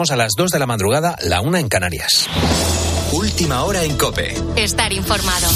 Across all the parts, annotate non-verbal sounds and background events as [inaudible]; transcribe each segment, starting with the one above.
Vamos a las 2 de la madrugada, la una en Canarias. Última hora en Cope. Estar informado.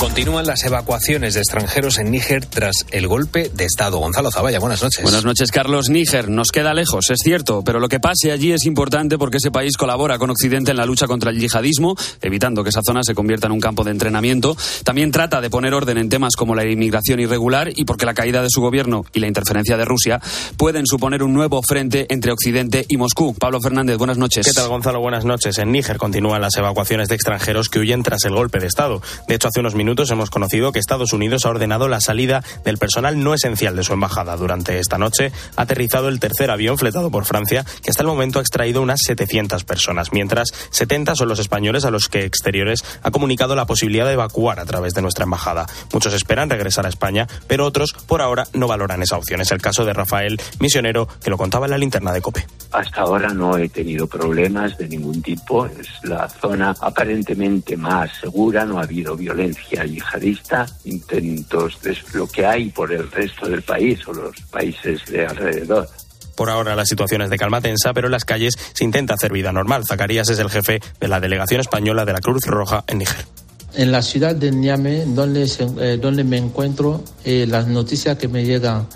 Continúan las evacuaciones de extranjeros en Níger tras el golpe de Estado. Gonzalo Zavalla, buenas noches. Buenas noches, Carlos. Níger nos queda lejos, es cierto, pero lo que pase allí es importante porque ese país colabora con Occidente en la lucha contra el yihadismo, evitando que esa zona se convierta en un campo de entrenamiento. También trata de poner orden en temas como la inmigración irregular y porque la caída de su gobierno y la interferencia de Rusia pueden suponer un nuevo frente entre Occidente y Moscú. Pablo Fernández, buenas noches. ¿Qué tal, Gonzalo? Buenas noches. En Níger continúan las evacuaciones de extranjeros que huyen tras el golpe de Estado. De hecho, hace unos minutos hemos conocido que Estados Unidos ha ordenado la salida del personal no esencial de su embajada. Durante esta noche ha aterrizado el tercer avión fletado por Francia, que hasta el momento ha extraído unas 700 personas, mientras 70 son los españoles a los que Exteriores ha comunicado la posibilidad de evacuar a través de nuestra embajada. Muchos esperan regresar a España, pero otros por ahora no valoran esa opción. Es el caso de Rafael Misionero, que lo contaba en la linterna de COPE. Hasta ahora no he tenido problemas de ningún tipo. Es la zona aparentemente más segura, no ha habido violencia yihadista, intentos de lo que hay por el resto del país o los países de alrededor. Por ahora la situación es de calma tensa, pero en las calles se intenta hacer vida normal. Zacarías es el jefe de la delegación española de la Cruz Roja en Níger. En la ciudad de Niamey, donde, eh, donde me encuentro, eh, las noticias que me llegan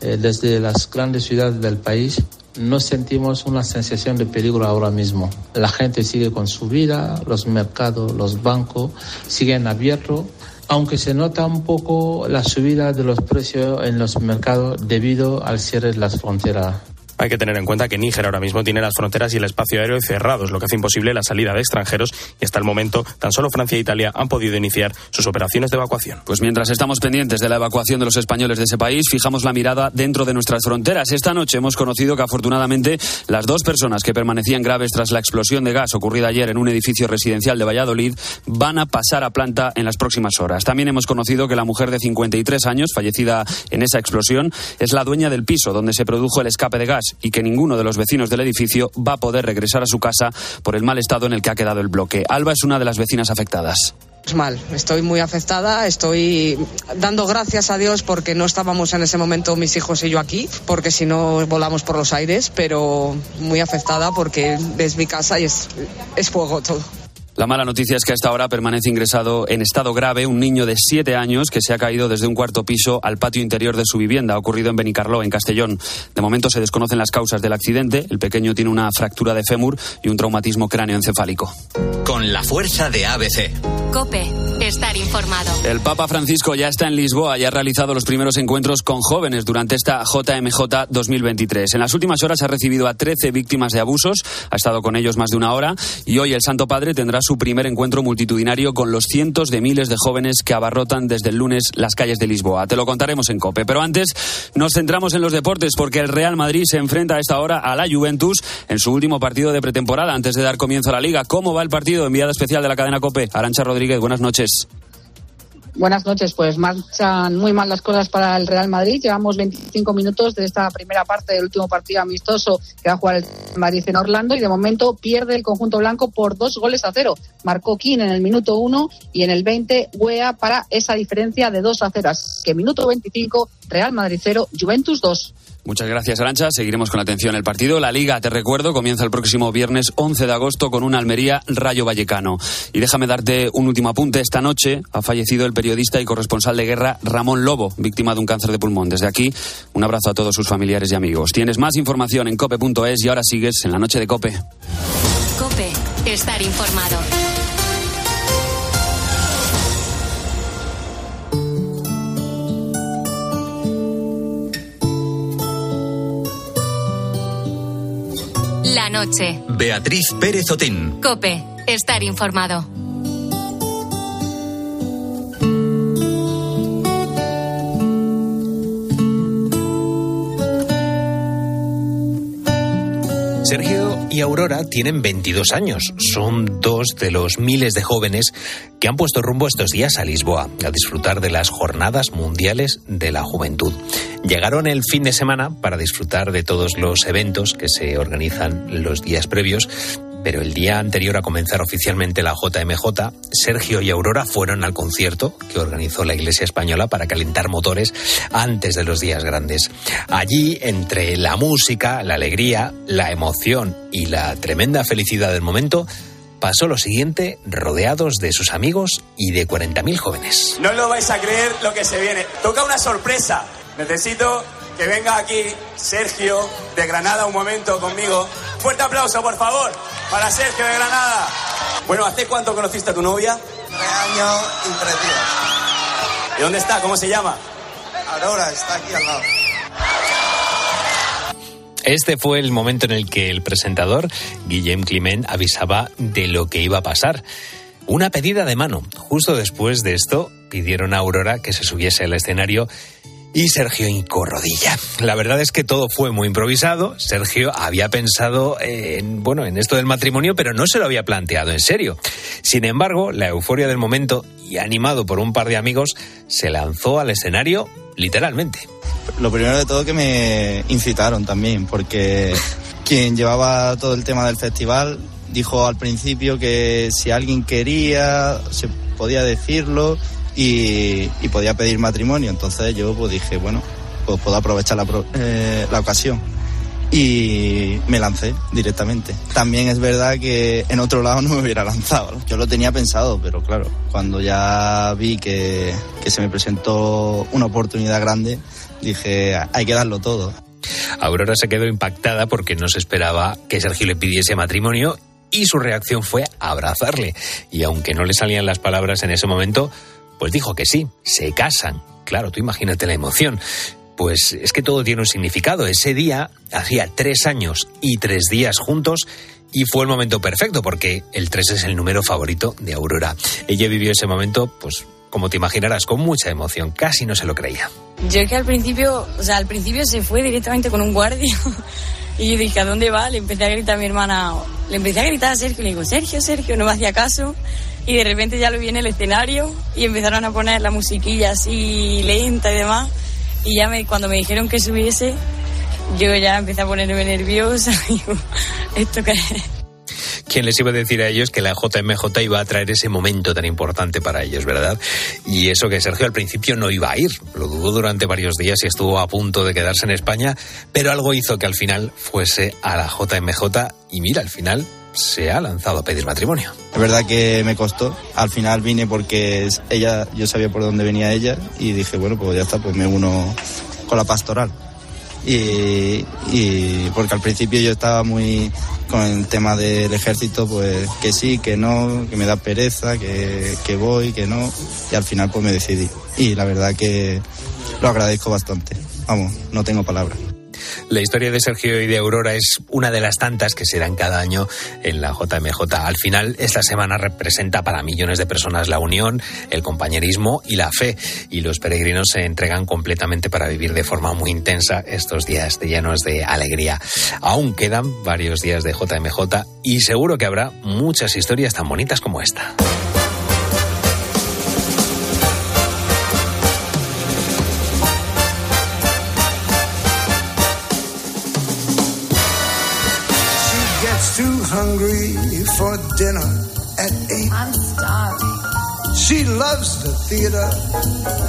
eh, desde las grandes ciudades del país no sentimos una sensación de peligro ahora mismo. La gente sigue con su vida, los mercados, los bancos siguen abiertos, aunque se nota un poco la subida de los precios en los mercados debido al cierre de las fronteras. Hay que tener en cuenta que Níger ahora mismo tiene las fronteras y el espacio aéreo cerrados, lo que hace imposible la salida de extranjeros y hasta el momento tan solo Francia e Italia han podido iniciar sus operaciones de evacuación. Pues mientras estamos pendientes de la evacuación de los españoles de ese país, fijamos la mirada dentro de nuestras fronteras. Esta noche hemos conocido que afortunadamente las dos personas que permanecían graves tras la explosión de gas ocurrida ayer en un edificio residencial de Valladolid van a pasar a planta en las próximas horas. También hemos conocido que la mujer de 53 años, fallecida en esa explosión, es la dueña del piso donde se produjo el escape de gas y que ninguno de los vecinos del edificio va a poder regresar a su casa por el mal estado en el que ha quedado el bloque. Alba es una de las vecinas afectadas. Mal, estoy muy afectada, estoy dando gracias a Dios porque no estábamos en ese momento mis hijos y yo aquí, porque si no volamos por los aires, pero muy afectada porque es mi casa y es, es fuego todo. La mala noticia es que a esta hora permanece ingresado en estado grave un niño de siete años que se ha caído desde un cuarto piso al patio interior de su vivienda, ocurrido en Benicarló, en Castellón. De momento se desconocen las causas del accidente. El pequeño tiene una fractura de fémur y un traumatismo cráneoencefálico. Con la fuerza de ABC. Cope, estar informado. El Papa Francisco ya está en Lisboa y ha realizado los primeros encuentros con jóvenes durante esta JMJ 2023. En las últimas horas ha recibido a 13 víctimas de abusos, ha estado con ellos más de una hora y hoy el Santo Padre tendrá su primer encuentro multitudinario con los cientos de miles de jóvenes que abarrotan desde el lunes las calles de Lisboa. Te lo contaremos en COPE. Pero antes nos centramos en los deportes porque el Real Madrid se enfrenta a esta hora a la Juventus en su último partido de pretemporada antes de dar comienzo a la liga. ¿Cómo va el partido? Enviada especial de la cadena COPE. Arancha Rodríguez, buenas noches. Buenas noches, pues marchan muy mal las cosas para el Real Madrid. Llevamos 25 minutos de esta primera parte del último partido amistoso que va a jugar el Madrid en Orlando y de momento pierde el conjunto blanco por dos goles a cero. Marcó King en el minuto uno y en el 20 Wea para esa diferencia de dos a cero. Así que minuto 25 Real Madrid cero, Juventus 2. Muchas gracias, Arancha. Seguiremos con atención el partido. La Liga, te recuerdo, comienza el próximo viernes 11 de agosto con un Almería Rayo Vallecano. Y déjame darte un último apunte. Esta noche ha fallecido el periodista y corresponsal de guerra Ramón Lobo, víctima de un cáncer de pulmón. Desde aquí, un abrazo a todos sus familiares y amigos. Tienes más información en cope.es y ahora sigues en la noche de Cope. Cope, estar informado. Noche. Beatriz Pérez Otín. Cope, estar informado. Y Aurora tienen 22 años. Son dos de los miles de jóvenes que han puesto rumbo estos días a Lisboa a disfrutar de las jornadas mundiales de la juventud. Llegaron el fin de semana para disfrutar de todos los eventos que se organizan los días previos Pero el día anterior a comenzar oficialmente la JMJ, Sergio y Aurora fueron al concierto que organizó la Iglesia Española para calentar motores antes de los días grandes. Allí, entre la música, la alegría, la emoción y la tremenda felicidad del momento, pasó lo siguiente rodeados de sus amigos y de 40.000 jóvenes. No lo vais a creer lo que se viene. Toca una sorpresa. Necesito que venga aquí Sergio de Granada un momento conmigo. Fuerte aplauso, por favor, para Sergio de Granada. Bueno, ¿hace cuánto conociste a tu novia? Tres años y tres días. ¿Y dónde está? ¿Cómo se llama? Aurora, está aquí al lado. Este fue el momento en el que el presentador, Guillem Climent, avisaba de lo que iba a pasar. Una pedida de mano. Justo después de esto, pidieron a Aurora que se subiese al escenario y Sergio hincó rodilla. La verdad es que todo fue muy improvisado. Sergio había pensado en, bueno, en esto del matrimonio, pero no se lo había planteado en serio. Sin embargo, la euforia del momento y animado por un par de amigos, se lanzó al escenario literalmente. Lo primero de todo que me incitaron también, porque [laughs] quien llevaba todo el tema del festival dijo al principio que si alguien quería, se podía decirlo y, podía pedir matrimonio. Entonces yo pues dije, bueno, pues puedo aprovechar la, eh, la ocasión. Y me lancé directamente. También es verdad que en otro lado no me hubiera lanzado. Yo lo tenía pensado, pero claro, cuando ya vi que se me presentó una oportunidad grande, dije, hay que darlo todo. Aurora se quedó impactada porque no se esperaba que Sergio le pidiese matrimonio y su reacción fue abrazarle. Y aunque no le salían las palabras en ese momento, pues dijo que sí, se casan. Claro, tú imagínate la emoción. Pues es que todo tiene un significado. Ese día hacía tres años y tres días juntos y fue el momento perfecto porque el tres es el número favorito de Aurora. Ella vivió ese momento, pues como te imaginarás, con mucha emoción. Casi no se lo creía. Yo es que al principio, o sea, al principio se fue directamente con un guardia. [laughs] Y yo dije, ¿a dónde va? Le empecé a gritar a mi hermana, le empecé a gritar a Sergio, le digo, Sergio, Sergio, no me hacía caso. Y de repente ya lo vi en el escenario y empezaron a poner la musiquilla así lenta y demás. Y ya me, cuando me dijeron que subiese, yo ya empecé a ponerme nerviosa. [laughs] ¿esto qué es? ¿Quién les iba a decir a ellos que la JMJ iba a traer ese momento tan importante para ellos, verdad? Y eso que Sergio al principio no iba a ir, lo dudó durante varios días y estuvo a punto de quedarse en España, pero algo hizo que al final fuese a la JMJ y mira, al final se ha lanzado a pedir matrimonio. Es verdad que me costó. Al final vine porque ella, yo sabía por dónde venía ella y dije, bueno, pues ya está, pues me uno con la pastoral. Y, porque al principio yo estaba muy con el tema del ejército, pues que sí, que no, que me da pereza, que, que voy, que no. Y al final pues me decidí. Y la verdad que lo agradezco bastante. Vamos, no tengo palabras. La historia de Sergio y de Aurora es una de las tantas que se dan cada año en la JMJ. Al final, esta semana representa para millones de personas la unión, el compañerismo y la fe. Y los peregrinos se entregan completamente para vivir de forma muy intensa estos días llenos de alegría. Aún quedan varios días de JMJ y seguro que habrá muchas historias tan bonitas como esta. Hungry for dinner at eight. I'm starving. She loves the theater,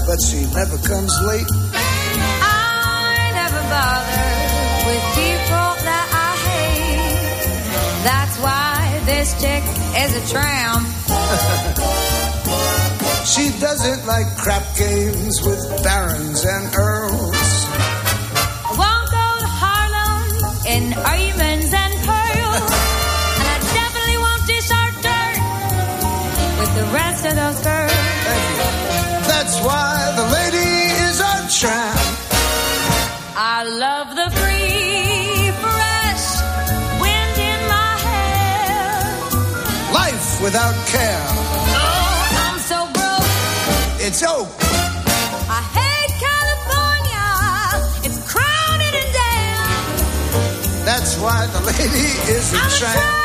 but she never comes late. I never bother with people that I hate. That's why this chick is a tramp. [laughs] she doesn't like crap games with barons and earls. I won't go to Harlem in diamonds and pearls. The rest of those girls. That's why the lady is a tramp. I love the free, fresh wind in my hair. Life without care. Oh, I'm so broke. It's oak. I hate California. It's crowded and damn. That's why the lady is a I'm a tramp.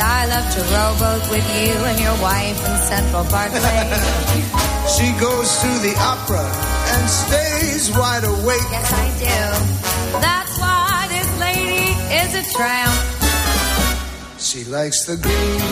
I love to rowboat with you and your wife in Central Parkway. [laughs] She goes to the opera and stays wide awake. yes, I do. That's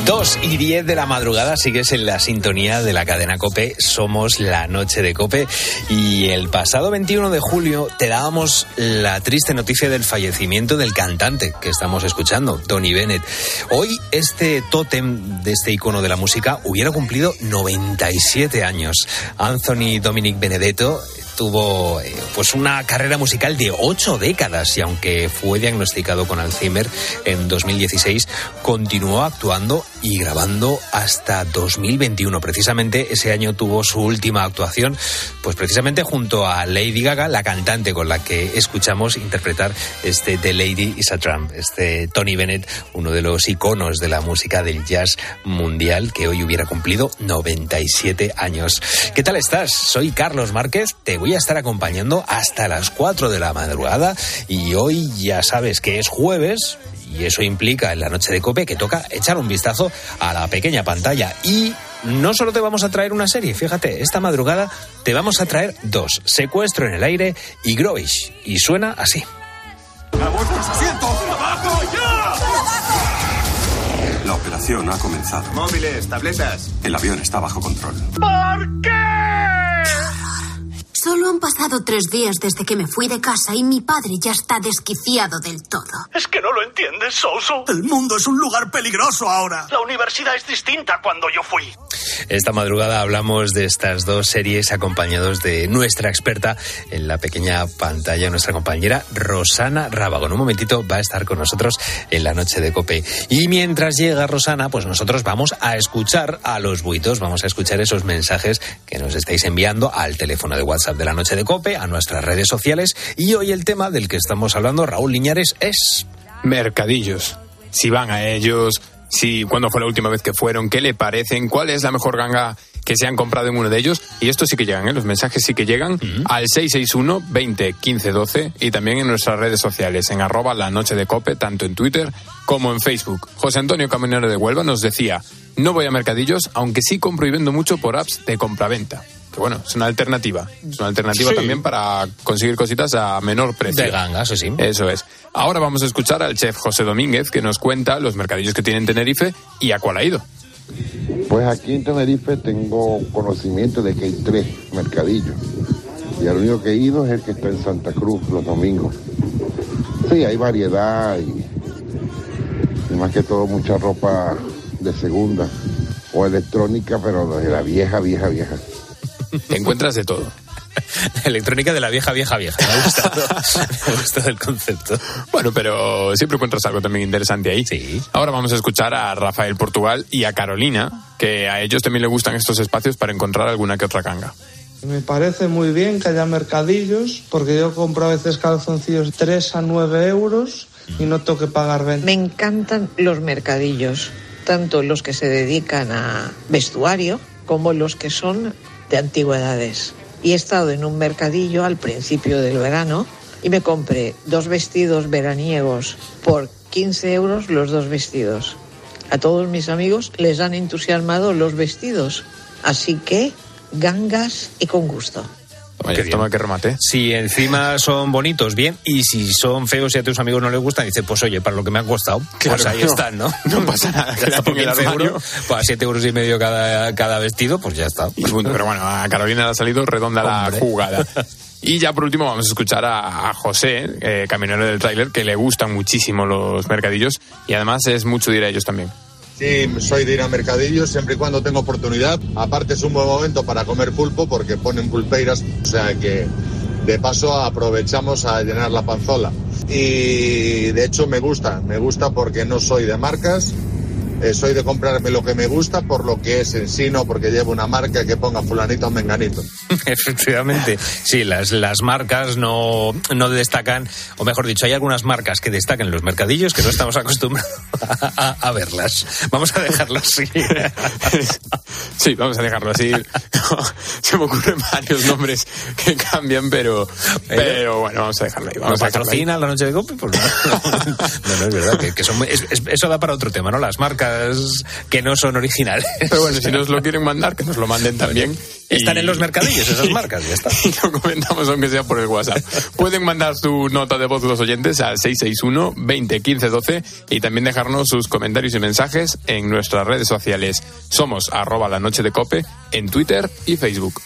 2 y 10 de la madrugada sigues en la sintonía de la cadena Cope. Somos la noche de Cope. Y el pasado 21 de julio te dábamos la triste noticia del fallecimiento del cantante que estamos escuchando, Tony Bennett. Hoy este tótem de este icono de la música hubiera cumplido 97 años. Anthony Dominic Benedetto tuvo eh, pues una carrera musical de ocho décadas y aunque fue diagnosticado con Alzheimer en 2016, continuó actuando y grabando hasta 2021. Precisamente ese año tuvo su última actuación, pues precisamente junto a Lady Gaga, la cantante con la que escuchamos interpretar este The Lady is a Tramp, este Tony Bennett, uno de los iconos de la música del jazz mundial que hoy hubiera cumplido 97 años. ¿Qué tal estás? Soy Carlos Márquez, te voy a estar acompañando hasta las 4 de la madrugada y hoy ya sabes que es jueves y eso implica en la noche de cope que toca echar un vistazo a la pequeña pantalla y no solo te vamos a traer una serie, fíjate, esta madrugada te vamos a traer dos, Secuestro en el aire y Groish y suena así. ¡A vuestros asientos! ¡Abajo ya! La operación ha comenzado. Móviles, tabletas. El avión está bajo control. ¿Por qué? Solo han pasado tres días desde que me fui de casa y mi padre ya está desquiciado del todo. Es que no lo entiendes, Souso. El mundo es un lugar peligroso ahora. La universidad es distinta cuando yo fui. Esta madrugada hablamos de estas dos series acompañados de nuestra experta en la pequeña pantalla, nuestra compañera Rosana Rábago. En un momentito va a estar con nosotros en la noche de Cope. Y mientras llega Rosana, pues nosotros vamos a escuchar a los buitos, vamos a escuchar esos mensajes que nos estáis enviando al teléfono de WhatsApp de la noche de Cope, a nuestras redes sociales. Y hoy el tema del que estamos hablando, Raúl Liñares, es... Mercadillos. Si van a ellos, si cuándo fue la última vez que fueron, qué le parecen, cuál es la mejor ganga que se han comprado en uno de ellos. Y esto sí que llegan, ¿eh? los mensajes sí que llegan al 661 20 15 12 y también en nuestras redes sociales, en arroba la noche de cope, tanto en Twitter como en Facebook. José Antonio Caminero de Huelva nos decía, no voy a mercadillos, aunque sí compro y vendo mucho por apps de compraventa. Que bueno, es una alternativa. Es una alternativa Sí. también para conseguir cositas a menor precio. De ganga, eso sí. Eso es. Ahora vamos a escuchar al chef José Domínguez que nos cuenta los mercadillos que tiene en Tenerife y a cuál ha ido. Pues aquí en Tenerife tengo conocimiento de que hay tres mercadillos. Y el único que he ido es el que está en Santa Cruz los domingos. Sí, hay variedad y, más que todo mucha ropa de segunda o electrónica, pero de la vieja, vieja, vieja. Encuentras de todo. [laughs] Electrónica de la vieja, vieja, vieja. Me ha gustado, [laughs] me ha gustado el concepto. Bueno, pero siempre encuentras algo también interesante ahí. Sí. Ahora vamos a escuchar a Rafael Portugal y a Carolina, que a ellos también les gustan estos espacios para encontrar alguna que otra canga. Me parece muy bien que haya mercadillos, porque yo compro a veces calzoncillos 3 a 9 euros y no tengo que pagar 20. Me encantan los mercadillos, tanto los que se dedican a vestuario como los que son de antigüedades. Y he estado en un mercadillo al principio del verano y me compré dos vestidos veraniegos por 15 euros los dos vestidos. A todos mis amigos les han entusiasmado los vestidos, así que gangas y con gusto. Oye, toma que remate. Si encima son bonitos, bien. Y si son feos y a tus amigos no les gustan, dices, pues oye, para lo que me han costado, Claro, pues ahí no, están, ¿no? no pasa nada, Ya está, por en el 15 armario. euros, pues a 7 euros y medio cada, cada vestido, pues ya está. Punto. Pero bueno, a Carolina le ha salido redonda la jugada. [laughs] Y ya por último vamos a escuchar a, a José, eh, camionero del tráiler, que le gustan muchísimo los mercadillos y además es mucho de ir a ellos también. Sí, soy de ir a mercadillos siempre y cuando tengo oportunidad. Aparte es un buen momento para comer pulpo porque ponen pulpeiras, o sea que de paso aprovechamos a llenar la panzola. Y de hecho me gusta, me gusta porque no soy de marcas eh, soy de comprarme lo que me gusta por lo que es en sí, no porque llevo una marca que ponga fulanito o menganito. [laughs] Efectivamente, sí, las, las marcas no, no destacan, o mejor dicho, hay algunas marcas que destacan en los mercadillos que no estamos [laughs] acostumbrados a, a verlas. Vamos a dejarlo así. [laughs] Sí, vamos a dejarlo así. Se me ocurren varios nombres que cambian, pero, pero bueno, vamos a dejarlo ahí. Vamos ¿Nos a dejarlo ahí. la noche de cope? Pues no. no, no, es verdad, que, que son, es- es- eso da para otro tema, ¿no? Las marcas que no son originales. Pero bueno, si nos lo quieren mandar, que nos lo manden también. Están Y- en los mercadillos esas marcas, ya está. Y [laughs] lo comentamos aunque sea por el WhatsApp. Pueden mandar su nota de voz los oyentes al 661 20 15 12 y también dejarnos sus comentarios y mensajes en nuestras redes sociales. Somos arroba la noche de cope en Twitter y Facebook.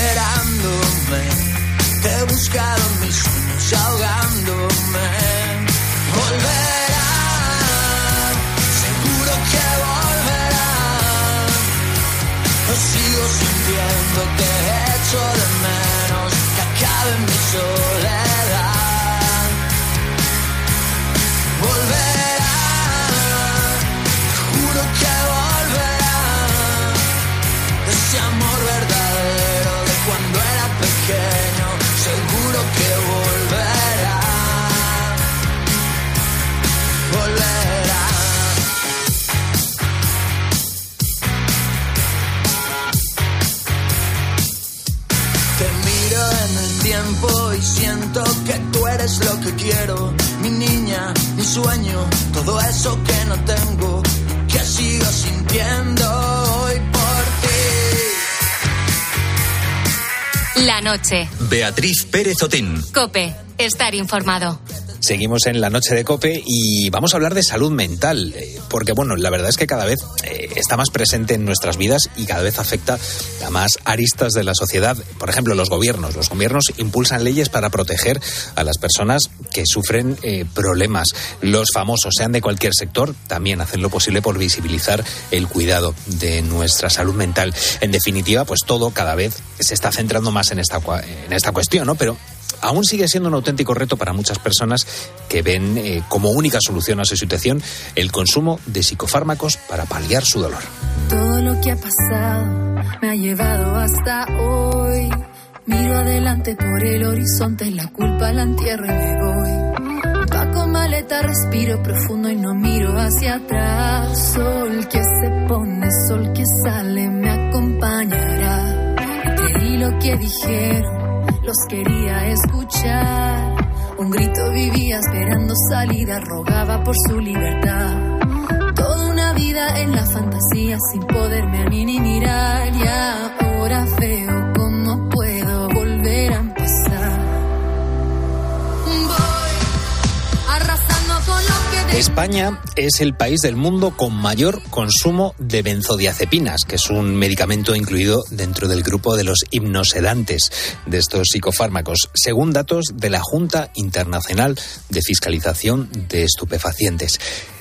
desesperándome. Te he buscado mis sueños, ahogándome. Que echo de menos que acabe mi soledad. Volverá, juro que volverá. Ese amor verdadero de cuando era pequeño, y siento que tú eres lo que quiero. Mi niña, mi sueño, todo eso que no tengo, que sigo sintiendo hoy por ti. La noche. Beatriz Pérez Otín. Cope. Estar informado. Seguimos en la noche de Cope y vamos a hablar de salud mental, eh, porque bueno, la verdad es que cada vez eh, está más presente en nuestras vidas y cada vez afecta a más aristas de la sociedad. Por ejemplo, los gobiernos. Los gobiernos impulsan leyes para proteger a las personas que sufren eh, problemas. Los famosos, sean de cualquier sector, también hacen lo posible por visibilizar el cuidado de nuestra salud mental. En definitiva, pues todo cada vez se está centrando más en esta, en esta cuestión, ¿no? Pero aún sigue siendo un auténtico reto para muchas personas que ven eh, como única solución a su situación el consumo de psicofármacos para paliar su dolor. Todo lo que ha pasado me ha llevado hasta hoy. Miro adelante por el horizonte, la culpa la entierro y me voy. Paco maleta, respiro profundo y no miro hacia atrás. Sol que se pone, sol que sale, me acompañará. Creí lo que dijeron, quería escuchar. Un grito vivía esperando salida, rogaba por su libertad. Toda una vida en la fantasía sin poderme a mí ni mirar. Y ahora veo España es el país del mundo con mayor consumo de benzodiazepinas, que es un medicamento incluido dentro del grupo de los hipnosedantes de estos psicofármacos, según datos de la Junta Internacional de Fiscalización de Estupefacientes.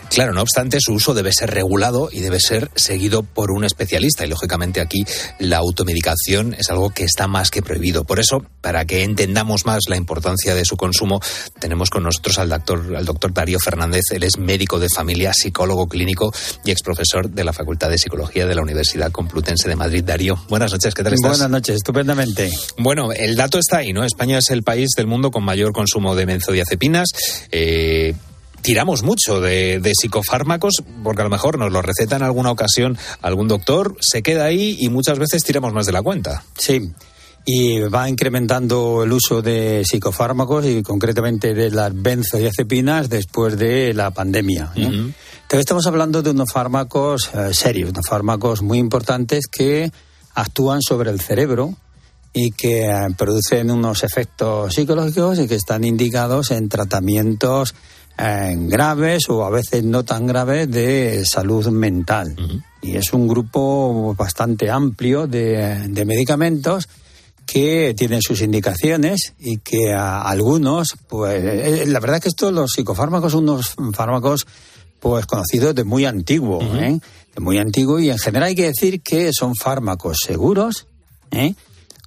Claro, no obstante, su uso debe ser regulado y debe ser seguido por un especialista. Y lógicamente aquí la automedicación es algo que está más que prohibido. Por eso, para que entendamos más la importancia de su consumo, tenemos con nosotros al doctor, al doctor Darío Fernández. Él es médico de familia, psicólogo clínico y exprofesor de la Facultad de Psicología de la Universidad Complutense de Madrid. Darío, buenas noches, ¿qué tal estás? Buenas noches, estupendamente. Bueno, el dato está ahí, ¿no? España es el país del mundo con mayor consumo de benzodiazepinas. Eh, tiramos mucho de, de psicofármacos porque a lo mejor nos lo receta en alguna ocasión algún doctor, se queda ahí y muchas veces tiramos más de la cuenta. Sí. Y va incrementando el uso de psicofármacos y concretamente de las benzodiazepinas después de la pandemia. ¿no? Entonces estamos hablando de unos fármacos eh, serios, unos fármacos muy importantes que actúan sobre el cerebro y que eh, producen unos efectos psicológicos y que están indicados en tratamientos eh, graves o a veces no tan graves de salud mental. Y es un grupo bastante amplio de, de medicamentos que tienen sus indicaciones y que a algunos, pues eh, la verdad que estos, los psicofármacos, son unos fármacos pues conocidos de muy antiguo, ¿eh? de muy antiguo y en general hay que decir que son fármacos seguros, ¿eh?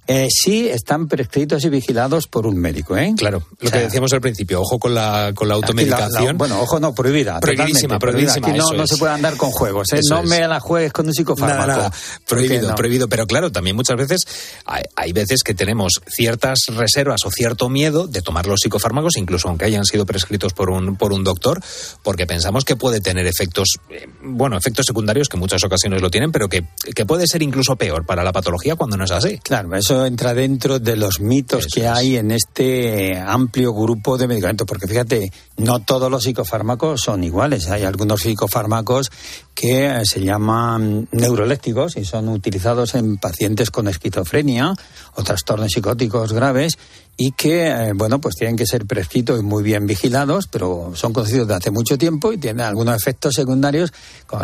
Eh, sí, están prescritos y vigilados por un médico, ¿eh? Claro, lo O que decíamos al principio, ojo con la, con la automedicación. la- bueno, ojo, no, prohibida. Prohibidísima, prohibida. prohibidísima, no, eso no es. se puede andar con juegos, ¿eh? Eso No es. me la juegues con un psicofármaco. Nada, nada. Prohibido, no. prohibido. Pero claro, también muchas veces hay, hay veces que tenemos ciertas reservas o cierto miedo de tomar los psicofármacos, incluso aunque hayan sido prescritos por un, por un doctor, porque pensamos que puede tener efectos, eh, bueno, efectos secundarios que en muchas ocasiones lo tienen, pero que, que puede ser incluso peor para la patología cuando no es así. Claro, eso entra dentro de los mitos que hay en este amplio grupo de medicamentos, porque fíjate, no todos los psicofármacos son iguales. Hay algunos psicofármacos que eh, se llaman neurolépticos y son utilizados en pacientes con esquizofrenia o trastornos psicóticos graves y que, eh, bueno, pues tienen que ser prescritos y muy bien vigilados, pero son conocidos de hace mucho tiempo y tienen algunos efectos secundarios.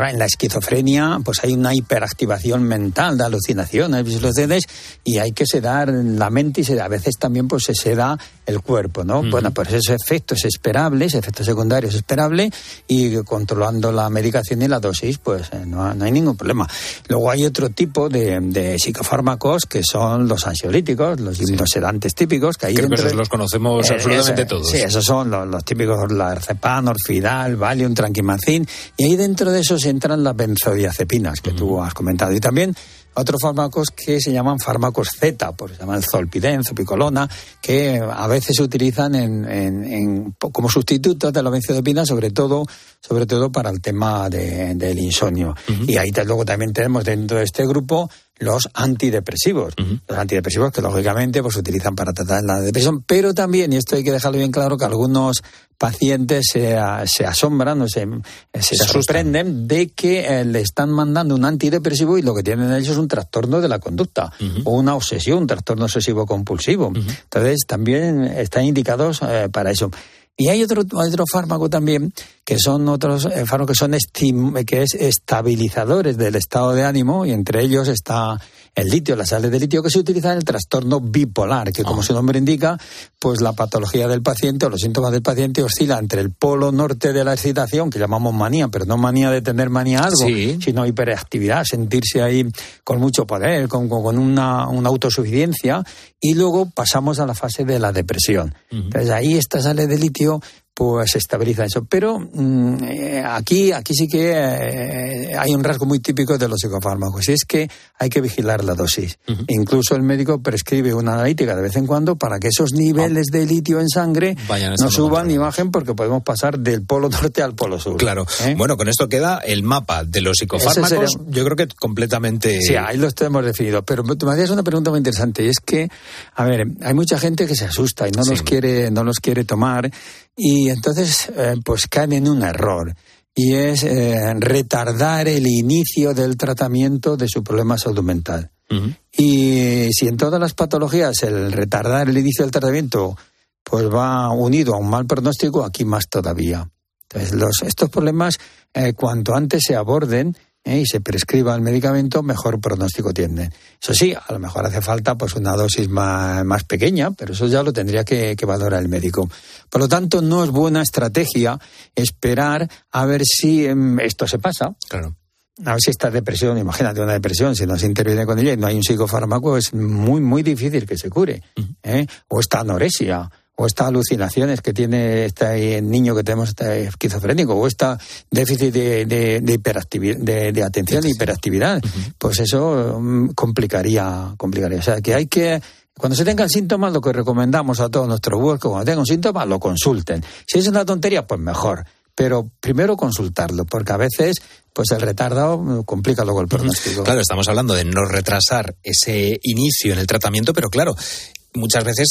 En la esquizofrenia, pues hay una hiperactivación mental de alucinaciones, y hay que sedar la mente y a veces también pues se seda el cuerpo, ¿no? Bueno, pues ese efecto es esperable, ese efecto secundario es esperable y controlando la medicación y la dosis, pues eh, no, no hay ningún problema. Luego hay otro tipo de, de psicofármacos que son los ansiolíticos, los hipnosedantes típicos, que ahí Creo que dentro esos de- los conocemos Eh, absolutamente todos. Sí, esos son los, los típicos, la Ercepan, Orfidal, Valium, Tranquimacin, y ahí dentro de esos entran las benzodiazepinas que tú has comentado. Y también otros fármacos que se llaman fármacos Z, pues se llaman zolpidem, zopicolona, que a veces se utilizan en, en- en- como sustitutos de la benzodiazepina, sobre todo, sobre todo para el tema de- del insomnio. Y ahí luego también tenemos dentro de este grupo los antidepresivos. Los antidepresivos que lógicamente pues se utilizan para tratar la depresión, pero también, y esto hay que dejarlo bien claro, que algunos pacientes se, asombran o se, se sorprenden de que eh, le están mandando un antidepresivo y lo que tienen ellos es un trastorno de la conducta o una obsesión, un trastorno obsesivo compulsivo. Entonces también están indicados eh, para eso. Y hay otro, otro fármaco también, que son otros eh, fármacos que son que es estabilizadores del estado de ánimo, y entre ellos está el litio, las sales de litio, que se utilizan en el trastorno bipolar, que como su nombre indica, pues la patología del paciente o los síntomas del paciente oscila entre el polo norte de la excitación, que llamamos manía, pero no manía de tener manía a algo, Sí. sino hiperactividad, sentirse ahí con mucho poder, con, con- una, una autosuficiencia, y luego pasamos a la fase de la depresión. Entonces ahí esta sale de litio pues estabiliza eso. Pero mm, eh, aquí, aquí sí que eh, hay un rasgo muy típico de los psicofármacos, y es que hay que vigilar la dosis. Incluso el médico prescribe una analítica de vez en cuando para que esos niveles de litio en sangre Vayan no suban ni bajen porque podemos pasar del polo norte al polo sur. Claro. Bueno, con esto queda el mapa de los psicofármacos. ¿Eh? Sería- Yo creo que completamente. Sí, ahí los tenemos definidos. Pero me hacías una pregunta muy interesante y es que, a ver, hay mucha gente que se asusta y no los quiere, no los quiere tomar y entonces, eh, pues caen en un error y es eh, retardar el inicio del tratamiento de su problema de salud mental. Y si en todas las patologías el retardar el inicio del tratamiento pues va unido a un mal pronóstico, aquí más todavía. Entonces, los, estos problemas, eh, cuanto antes se aborden eh, y se prescriba el medicamento, mejor pronóstico tienen. Eso sí, a lo mejor hace falta pues una dosis más, más pequeña, pero eso ya lo tendría que, que valorar el médico. Por lo tanto, no es buena estrategia esperar a ver si em, esto se pasa. Claro. A ver si esta depresión, imagínate una depresión, si no se interviene con ella y no hay un psicofármaco, es muy, muy difícil que se cure. ¿eh? O esta anorexia, o estas alucinaciones que tiene este niño que tenemos este esquizofrénico, o esta déficit de, de, de hiperactivi- de, de atención e hiperactividad. Pues eso mm, complicaría, complicaría. O sea, que hay que cuando se tengan síntomas, lo que recomendamos a todos nuestros huéspedes, cuando tengan síntomas, lo consulten. Si es una tontería, pues mejor. Pero primero consultarlo, porque a veces pues el retardo mm, complica luego el pronóstico. Claro, estamos hablando de no retrasar ese inicio en el tratamiento, pero claro, muchas veces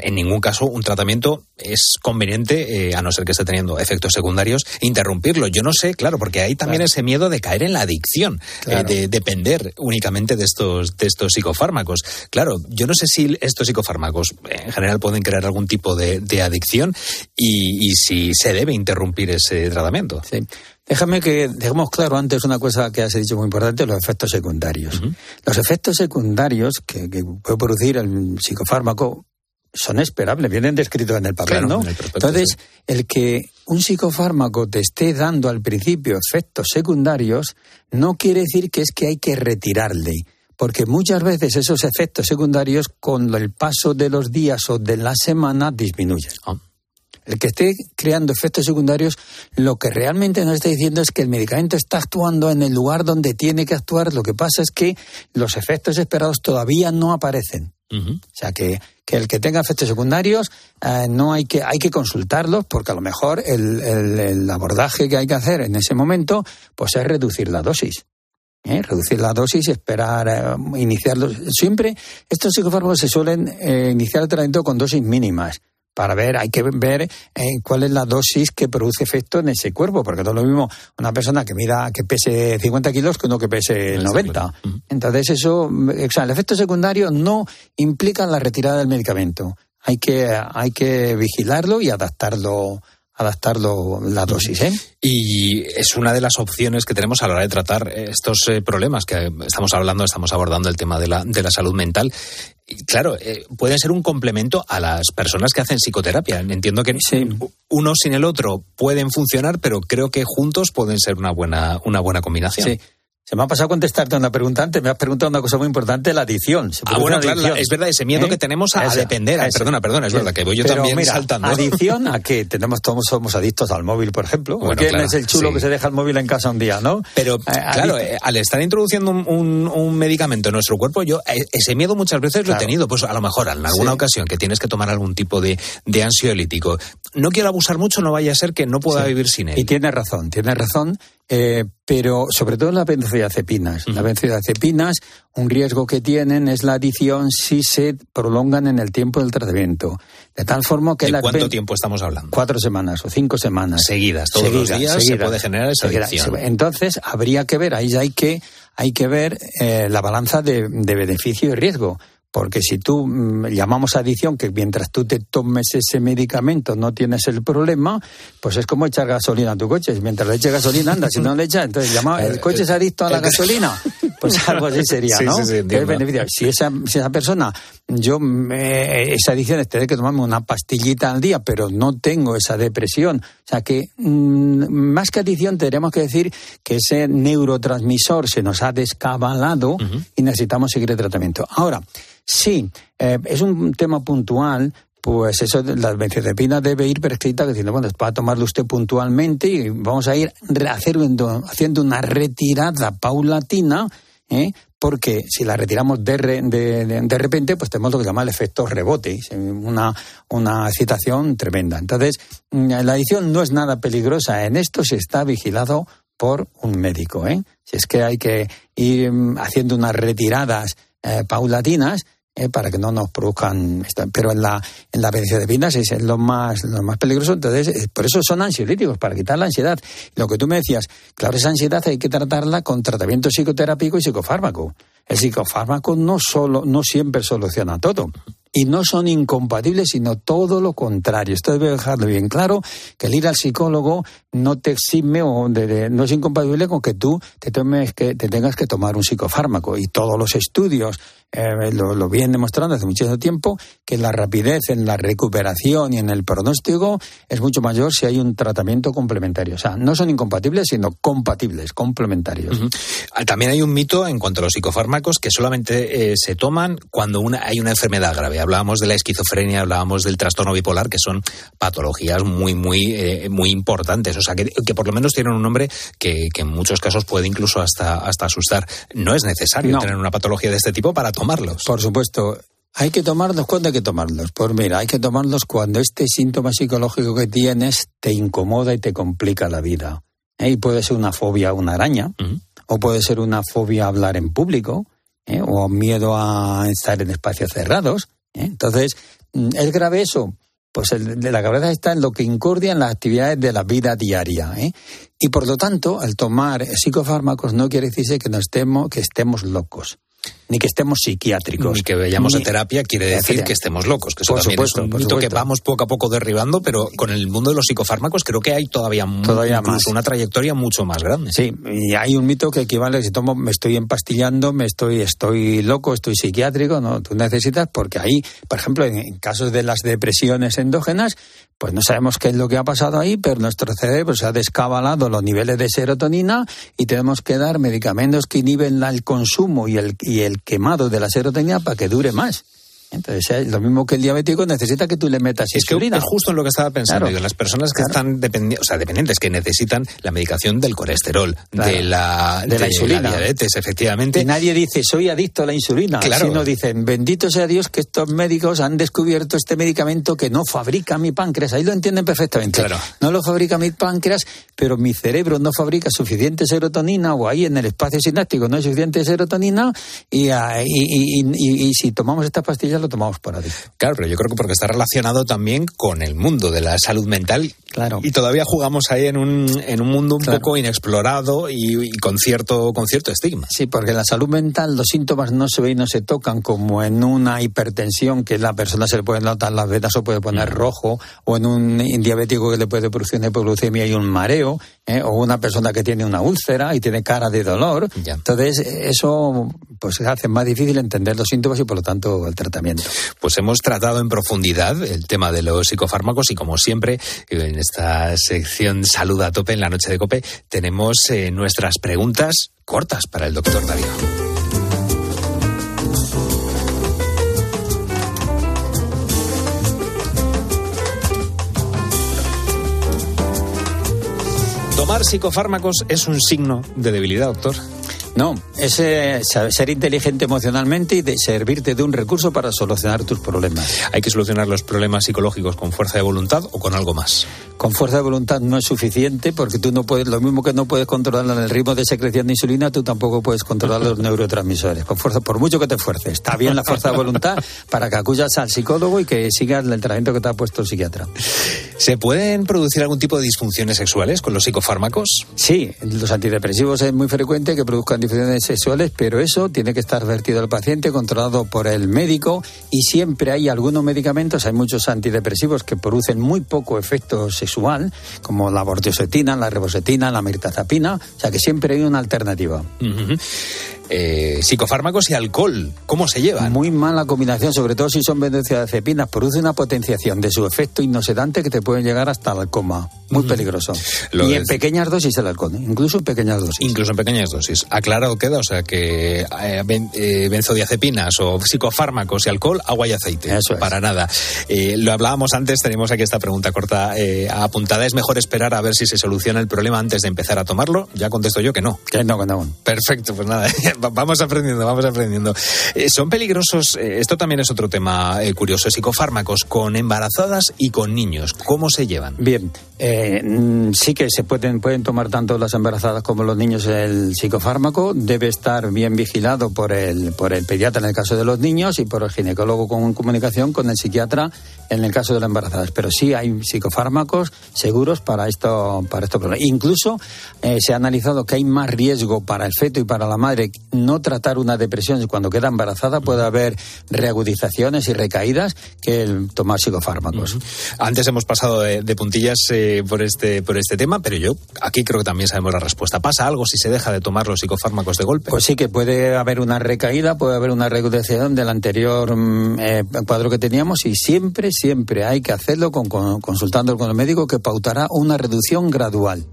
en ningún caso un tratamiento es conveniente, eh, a no ser que esté teniendo efectos secundarios, interrumpirlo. Yo no sé, claro, porque hay también Claro. ese miedo de caer en la adicción, eh, de depender únicamente de estos, de estos psicofármacos. Claro, yo no sé si estos psicofármacos en general pueden crear algún tipo de, de adicción y, y si se debe interrumpir ese tratamiento. Sí. Déjame que dejemos claro antes una cosa que has dicho muy importante, los efectos secundarios. Los efectos secundarios que, que puede producir el psicofármaco son esperables, vienen descritos en el papel, Claro, ¿no? en el prospecto, Entonces, el que un psicofármaco te esté dando al principio efectos secundarios no quiere decir que es que hay que retirarle. porque muchas veces esos efectos secundarios con el paso de los días o de la semana disminuyen. Ah. El que esté creando efectos secundarios, lo que realmente nos está diciendo es que el medicamento está actuando en el lugar donde tiene que actuar. Lo que pasa es que los efectos esperados todavía no aparecen. O sea que, que el que tenga efectos secundarios eh, no hay que hay que consultarlos porque a lo mejor el, el- el abordaje que hay que hacer en ese momento pues es reducir la dosis. ¿eh? Reducir la dosis, esperar, eh, iniciarlos. Siempre estos psicofármacos se suelen eh, iniciar el tratamiento con dosis mínimas. Para ver, hay que ver eh, cuál es la dosis que produce efecto en ese cuerpo, porque no es lo mismo una persona que mida, que pese 50 kilos que uno que pese 90. Entonces eso, o sea, el efecto secundario no implica la retirada del medicamento. Hay que, hay que vigilarlo y adaptarlo, adaptarlo la dosis, ¿eh? Y es una de las opciones que tenemos a la hora de tratar estos eh, problemas que estamos hablando, estamos abordando el tema de la, de la salud mental. Y claro, eh, pueden ser un complemento a las personas que hacen psicoterapia. Entiendo que uno sin el otro pueden funcionar, pero creo que juntos pueden ser una buena, una buena combinación. Sí. Se me ha pasado contestarte una pregunta antes, me has preguntado una cosa muy importante, la adicción. Se Ah, bueno, claro, adicción. es verdad, ese miedo ¿Eh? que tenemos a, a depender. Esa. Perdona, perdona, es Sí. verdad que voy yo Pero también mira, saltando. Adicción a que tenemos todos somos adictos al móvil, por ejemplo. Bueno, ¿Quién claro, es el chulo sí. que se deja el móvil en casa un día, no? Pero, Eh, claro, eh, al estar introduciendo un, un- un medicamento en nuestro cuerpo, yo ese miedo muchas veces lo he tenido. Pues a lo mejor en alguna Sí. ocasión que tienes que tomar algún tipo de, de ansiolítico. No quiero abusar mucho, no vaya a ser que no pueda vivir sin él. Y tiene razón, tiene razón, eh, pero sobre todo las benzodiazepinas. Las benzodiazepinas, un riesgo que tienen es la adicción si se prolongan en el tiempo del tratamiento. De tal forma que ¿De las cuánto tiempo estamos hablando? Cuatro semanas o cinco semanas. Seguidas, todos los días se puede generar esa Seguidas. adicción. Entonces, habría que ver, ahí hay que, hay que ver eh, la balanza de, de beneficio y riesgo. Porque si tú mm, llamamos adicción que mientras tú te tomes ese medicamento no tienes el problema, pues es como echar gasolina a tu coche. Mientras le eches gasolina, anda. Si no le echas, entonces llama, [laughs] el coche es adicto a la gasolina. Pues algo así sería, [laughs] Sí, ¿no? sí, sí, entiendo. beneficio. Si esa, si esa persona, yo, me- esa adicción es tener que tomarme una pastillita al día, pero no tengo esa depresión. O sea que, mm, más que adicción, tendremos que decir que ese neurotransmisor se nos ha descabalado y necesitamos seguir el tratamiento. Ahora, sí, eh, es un tema puntual. Pues eso, de las benzodiazepinas debe ir prescrita, diciendo, bueno, va a tomarlo usted puntualmente y vamos a ir haciendo, haciendo una retirada paulatina ¿eh? porque si la retiramos de, re- de, de- repente, pues tenemos lo que se llama el efecto rebote, una, una excitación tremenda. Entonces, mm, la adicción no es nada peligrosa. En esto se está vigilado por un médico. ¿eh? Si es que hay que ir mm, haciendo unas retiradas eh, paulatinas, eh, para que no nos produzcan esta- pero en la en la benzodiazepinas es lo más lo más peligroso entonces eh, por eso son ansiolíticos para quitar la ansiedad. Lo que tú me decías claro esa ansiedad hay que tratarla con tratamiento psicoterápico y psicofármaco. El psicofármaco no solo no siempre soluciona todo y no son incompatibles, sino todo lo contrario. Esto debe dejarlo bien claro, que el ir al psicólogo no te exime o de- no es incompatible con que tú te, tomes que, te tengas que tomar un psicofármaco. Y todos los estudios eh, lo, lo vienen demostrando hace muchísimo tiempo que la rapidez en la recuperación y en el pronóstico es mucho mayor si hay un tratamiento complementario. O sea, no son incompatibles, sino compatibles, complementarios. Ah, También hay un mito en cuanto a los psicofármacos que solamente eh, se toman cuando una, hay una enfermedad grave. Hablábamos de la esquizofrenia, hablábamos del trastorno bipolar, que son patologías muy, muy, eh, muy importantes. O sea, que, que por lo menos tienen un nombre que, que en muchos casos puede incluso hasta, hasta asustar. No es necesario No. tener una patología de este tipo para tomarlos. Por supuesto. Hay que tomarlos cuando hay que tomarlos. Pues mira, hay que tomarlos cuando este síntoma psicológico que tienes te incomoda y te complica la vida. ¿eh? Y puede ser una fobia a una araña, o puede ser una fobia a hablar en público, ¿eh? o miedo a estar en espacios cerrados. ¿eh? Entonces, mm, ¿es grave eso? Pues el de la cabeza está en lo que incordia en las actividades de la vida diaria. Y por lo tanto, al tomar psicofármacos no quiere decirse que, nos estemos, que estemos locos, ni que estemos psiquiátricos. Ni que vayamos a Ni- terapia quiere decir que estemos locos, que eso Por supuesto, es un por mito que vamos poco a poco derribando, pero con el mundo de los psicofármacos creo que hay todavía, Todavía incluso más. una trayectoria mucho más grande. Sí, y hay un mito que equivale si tomo, me estoy empastillando, me estoy, estoy loco, estoy psiquiátrico, no, tú necesitas, porque ahí, por ejemplo, en, en casos de las depresiones endógenas, pues no sabemos qué es lo que ha pasado ahí, pero nuestro cerebro se ha descabalado los niveles de serotonina y tenemos que dar medicamentos que inhiben el consumo y el, y el el quemado de la serotonina para que dure más. Entonces, eh, lo mismo que el diabético necesita que tú le metas Es que insulina. es justo en lo que estaba pensando. Claro. Las personas que están dependi- o sea, dependientes, que necesitan la medicación del colesterol, Claro. de la, De la insulina. diabetes, efectivamente. Y nadie dice, soy adicto a la insulina. Claro. Sino dicen, bendito sea Dios que estos médicos han descubierto este medicamento que no fabrica mi páncreas. Ahí lo entienden perfectamente. Claro. No lo fabrica mi páncreas, pero mi cerebro no fabrica suficiente serotonina o ahí en el espacio sináptico no hay suficiente serotonina y, ah, y, y- y- y si tomamos estas pastillas lo tomamos por. Claro, pero yo creo que porque está relacionado también con el mundo de la salud mental. Claro. Y todavía jugamos ahí en un, en un mundo un Claro. poco inexplorado y, y con, cierto, con cierto estigma. Sí, porque en la salud mental los síntomas no se ven y no se tocan como en una hipertensión que la persona se le puede notar las venas o puede poner rojo, o en un diabético que le puede producir una hipoglucemia y un mareo, ¿eh? o una persona que tiene una úlcera y tiene cara de dolor. Entonces, eso pues hace más difícil entender los síntomas y por lo tanto el tratamiento. Pues hemos tratado en profundidad el tema de los psicofármacos y como siempre en esta sección Salud a tope en la noche de cope tenemos eh, nuestras preguntas cortas para el doctor Darío. ¿Tomar psicofármacos es un signo de debilidad, doctor? No, es eh, ser inteligente emocionalmente y de servirte de un recurso para solucionar tus problemas. ¿Hay que solucionar los problemas psicológicos con fuerza de voluntad o con algo más? Con fuerza de voluntad no es suficiente porque tú no puedes, lo mismo que no puedes controlar el ritmo de secreción de insulina, tú tampoco puedes controlar los [laughs] neurotransmisores. Con fuerza, por mucho que te esfuerces, está bien la fuerza de voluntad para que acudas al psicólogo y que sigas el tratamiento que te ha puesto el psiquiatra. ¿Se pueden producir algún tipo de disfunciones sexuales con los psicofármacos? Sí, los antidepresivos es muy frecuente que produzcan sexuales, pero eso tiene que estar vertido al paciente, controlado por el médico y siempre hay algunos medicamentos, hay muchos antidepresivos que producen muy poco efecto sexual, como la bortiosetina, la rebosetina, la mirtazapina, o sea que siempre hay una alternativa. Eh, psicofármacos y alcohol, ¿cómo se llevan? Muy mala combinación, sobre todo si son benzodiazepinas, produce una potenciación de su efecto inosedante que te puede llegar hasta el coma. Muy peligroso. Lo y en pequeñas dosis el alcohol, ¿eh? incluso en pequeñas dosis. Incluso en pequeñas dosis. Aclarado queda, o sea que eh, ben- eh, benzodiazepinas o psicofármacos y alcohol, agua y aceite. Eso es. Para nada. Eh, lo hablábamos antes, tenemos aquí esta pregunta corta eh, apuntada. ¿Es mejor esperar a ver si se soluciona el problema antes de empezar a tomarlo? Ya contesto yo que no. Que no, que no. Perfecto, pues nada, [laughs] vamos aprendiendo, vamos aprendiendo. Eh, ¿Son peligrosos? eh, esto también es otro tema eh, curioso. Psicofármacos con embarazadas y con niños. ¿Cómo se llevan? Bien, mm, sí que se pueden, pueden tomar tanto las embarazadas como los niños el psicofármaco. Debe estar bien vigilado por el, por el pediatra en el caso de los niños y por el ginecólogo con comunicación con el psiquiatra en el caso de las embarazadas. Pero sí hay psicofármacos seguros para esto, para estos problemas. Incluso se ha analizado que hay más riesgo para el feto y para la madre no tratar una depresión cuando queda embarazada. Puede haber reagudizaciones y recaídas que el tomar psicofármacos. Antes hemos pasado de, de puntillas eh, por este por este tema, pero yo aquí creo que también sabemos la respuesta. ¿Pasa algo si se deja de tomar los psicofármacos de golpe? Pues sí que puede haber una recaída, puede haber una reagudización del anterior mm, eh, cuadro que teníamos y siempre, siempre hay que hacerlo con, con- consultando con el médico que pautará una reducción gradual.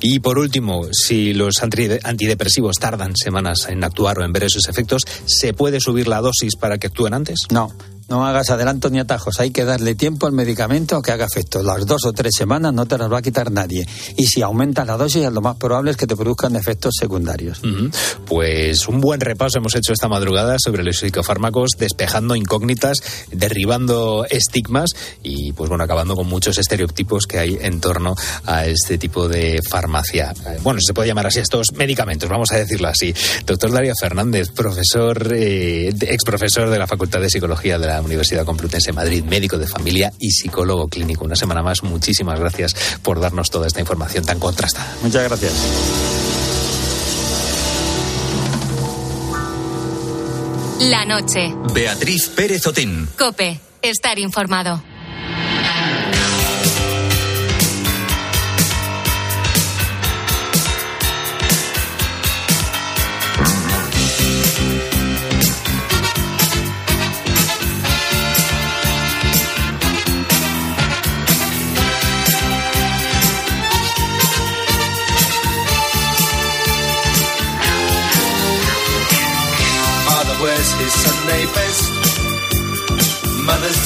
Y por último, si los antide- antidepresivos tardan semanas en actuar o en ver esos efectos, ¿se puede subir la dosis para que actúen antes? No. No hagas adelantos ni atajos, hay que darle tiempo al medicamento que haga efecto. Las dos o tres semanas no te las va a quitar nadie. Y si aumentas la dosis, lo más probable es que te produzcan efectos secundarios. Pues un buen repaso hemos hecho esta madrugada sobre los psicofármacos, despejando incógnitas, derribando estigmas y, pues bueno, acabando con muchos estereotipos que hay en torno a este tipo de farmacia. Eh, Bueno, se puede llamar así estos medicamentos, vamos a decirlo así. Doctor Darío Fernández, profesor, eh, ex profesor de la Facultad de Psicología de la Universidad Complutense de Madrid, médico de familia y psicólogo clínico. Una semana más, muchísimas gracias por darnos toda esta información tan contrastada. Muchas gracias. La noche. Beatriz Pérez Otín. Cope. Estar informado.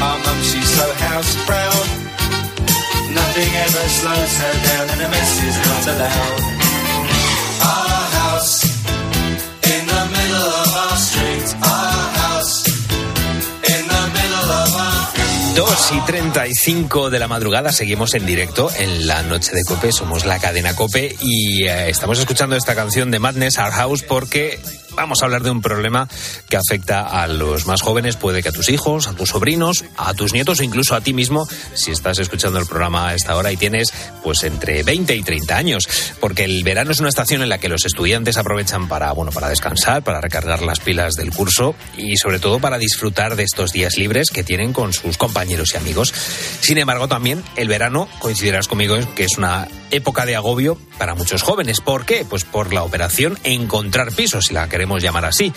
Our mum, she's so house proud. Nothing ever slows her down, and a mess is not allowed. Our house in the middle of our street. Our house in the middle of our 2 y 35 de la madrugada seguimos en directo en la noche de Cope, somos la cadena Cope y eh, estamos escuchando esta canción de Madness Our House porque vamos a hablar de un problema que afecta a los más jóvenes, puede que a tus hijos, a tus sobrinos, a tus nietos o incluso a ti mismo si estás escuchando el programa a esta hora y tienes pues entre 20 y 30 años, porque el verano es una estación en la que los estudiantes aprovechan para bueno, para descansar, para recargar las pilas del curso y sobre todo para disfrutar de estos días libres que tienen con sus compañeros y amigos. Sin embargo, también el verano, coincidirás conmigo, que es una época de agobio para muchos jóvenes. ¿Por qué? Pues por la operación encontrar pisos, si la queremos llamar así.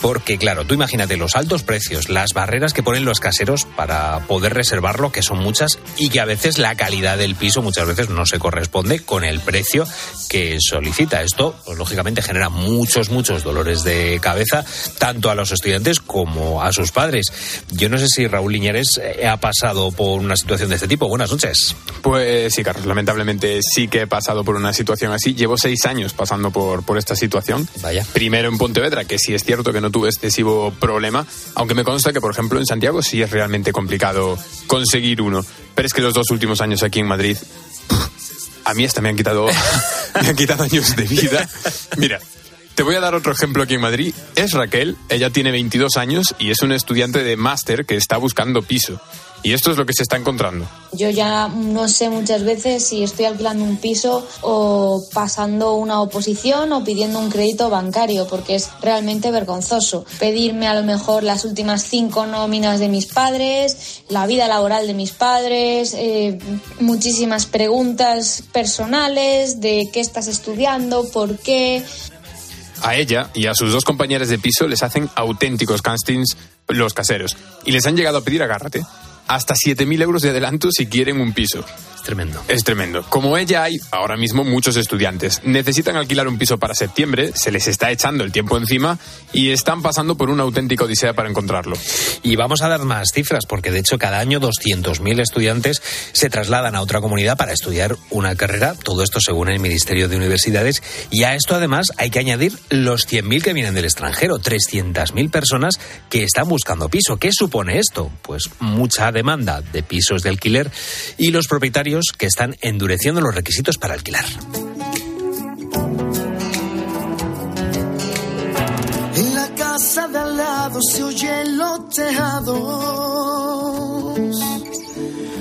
Porque, claro, tú imagínate los altos precios, las barreras que ponen los caseros para poder reservarlo, que son muchas, y que a veces la calidad del piso muchas veces no se corresponde con el precio que solicita. Esto, pues, lógicamente, genera muchos, muchos dolores de cabeza, tanto a los estudiantes como a sus padres. Yo no sé si Raúl Liñares eh, ha pasado por una situación de este tipo. Buenas noches. Pues sí, Carlos, lamentablemente sí que he pasado por una situación así. Llevo seis años pasando por, por esta situación. Vaya. Primero en Pontevedra, que sí es cierto que no tuve excesivo problema, aunque me consta que, por ejemplo, en Santiago sí es realmente complicado conseguir uno. Pero es que los dos últimos años aquí en Madrid, a mí hasta me han quitado, [laughs] me han quitado años de vida. Mira, te voy a dar otro ejemplo aquí en Madrid. Es Raquel, ella tiene 22 años y es una estudiante de máster que está buscando piso. Y esto es lo que se está encontrando. Yo ya no sé muchas veces si estoy alquilando un piso o pasando una oposición o pidiendo un crédito bancario, porque es realmente vergonzoso. Pedirme a lo mejor las últimas cinco nóminas de mis padres, la vida laboral de mis padres, eh, muchísimas preguntas personales de qué estás estudiando, por qué. A ella y a sus dos compañeras de piso les hacen auténticos castings los caseros. Y les han llegado a pedir, agárrate, hasta 7.000 euros de adelanto si quieren un piso. Es tremendo. Es tremendo. Como ella hay ahora mismo muchos estudiantes. Necesitan alquilar un piso para septiembre, se les está echando el tiempo encima y están pasando por una auténtica odisea para encontrarlo. Y vamos a dar más cifras, porque de hecho cada año 200.000 estudiantes se trasladan a otra comunidad para estudiar una carrera, todo esto según el Ministerio de Universidades, y a esto además hay que añadir los 100.000 que vienen del extranjero, 300.000 personas que están buscando piso. ¿Qué supone esto? Pues mucha demanda de pisos de alquiler y los propietarios que están endureciendo los requisitos para alquilar. En la casa de al lado se oyen los tejados,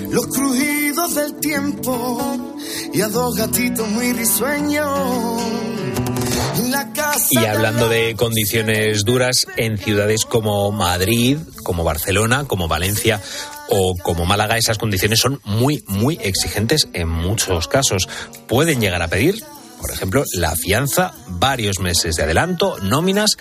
los crujidos del tiempo y a dos gatitos muy risueños. Y hablando de condiciones duras en ciudades como Madrid, como Barcelona, como Valencia o como Málaga, esas condiciones son muy, muy exigentes en muchos casos. Pueden llegar a pedir, por ejemplo, la fianza, varios meses de adelanto, nóminas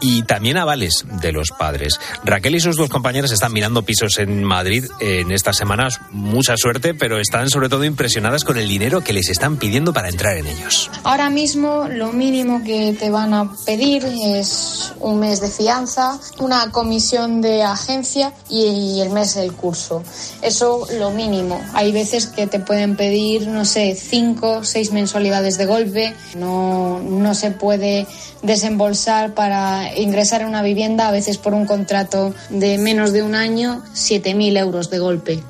y también avales de los padres. Raquel y sus dos compañeras están mirando pisos en Madrid en estas semanas. Mucha suerte, pero están sobre todo impresionadas con el dinero que les están pidiendo para entrar en ellos. Ahora mismo lo mínimo que te van a pedir es un mes de fianza, una comisión de agencia y el mes del curso. Eso lo mínimo. Hay veces que te pueden pedir, no sé, cinco, seis mensualidades de golpe. No, no se puede desembolsar para ingresar en una vivienda, a veces por un contrato de menos de un año, 7.000 euros de golpe.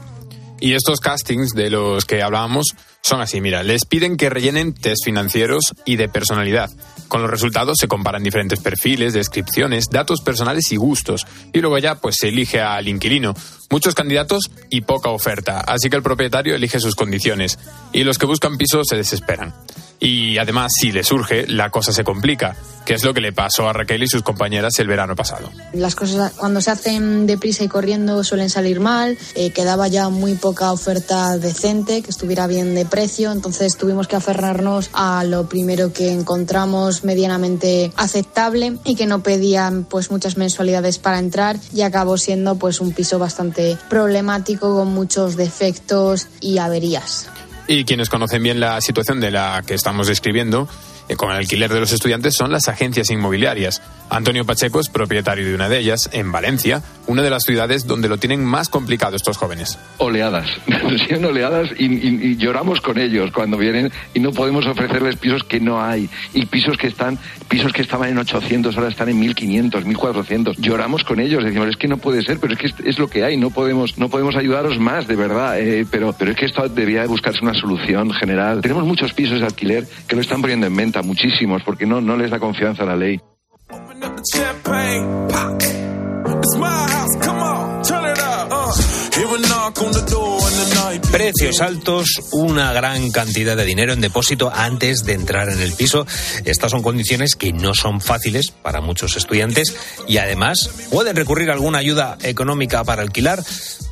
Y estos castings de los que hablábamos son así, mira, les piden que rellenen test financieros y de personalidad. Con los resultados se comparan diferentes perfiles, descripciones, datos personales y gustos. Y luego ya pues se elige al inquilino. Muchos candidatos y poca oferta, así que el propietario elige sus condiciones. Y los que buscan piso se desesperan. Y además, si le surge, la cosa se complica, que es lo que le pasó a Raquel y sus compañeras el verano pasado. Las cosas cuando se hacen deprisa y corriendo suelen salir mal, eh, quedaba ya muy poca oferta decente, que estuviera bien de precio, entonces tuvimos que aferrarnos a lo primero que encontramos medianamente aceptable y que no pedían pues muchas mensualidades para entrar y acabó siendo pues un piso bastante problemático con muchos defectos y averías. Y quienes conocen bien la situación de la que estamos describiendo, con el alquiler de los estudiantes, son las agencias inmobiliarias. Antonio Pacheco es propietario de una de ellas, en Valencia, una de las ciudades donde lo tienen más complicado estos jóvenes. Oleadas, [laughs] siguen oleadas y, lloramos con ellos cuando vienen y no podemos ofrecerles pisos que no hay y pisos que están, pisos que estaban en 800 ahora están en 1500, 1400. Lloramos con ellos, decimos es que no puede ser, pero es que es, lo que hay, no podemos, no podemos ayudaros más de verdad, eh, pero, pero es que esto debía de buscarse una solución general. Tenemos muchos pisos de alquiler que lo están poniendo en muchísimos, porque no, no les da confianza la ley. Precios altos, una gran cantidad de dinero en depósito antes de entrar en el piso. Estas son condiciones que no son fáciles para muchos estudiantes y además pueden recurrir a alguna ayuda económica para alquilar.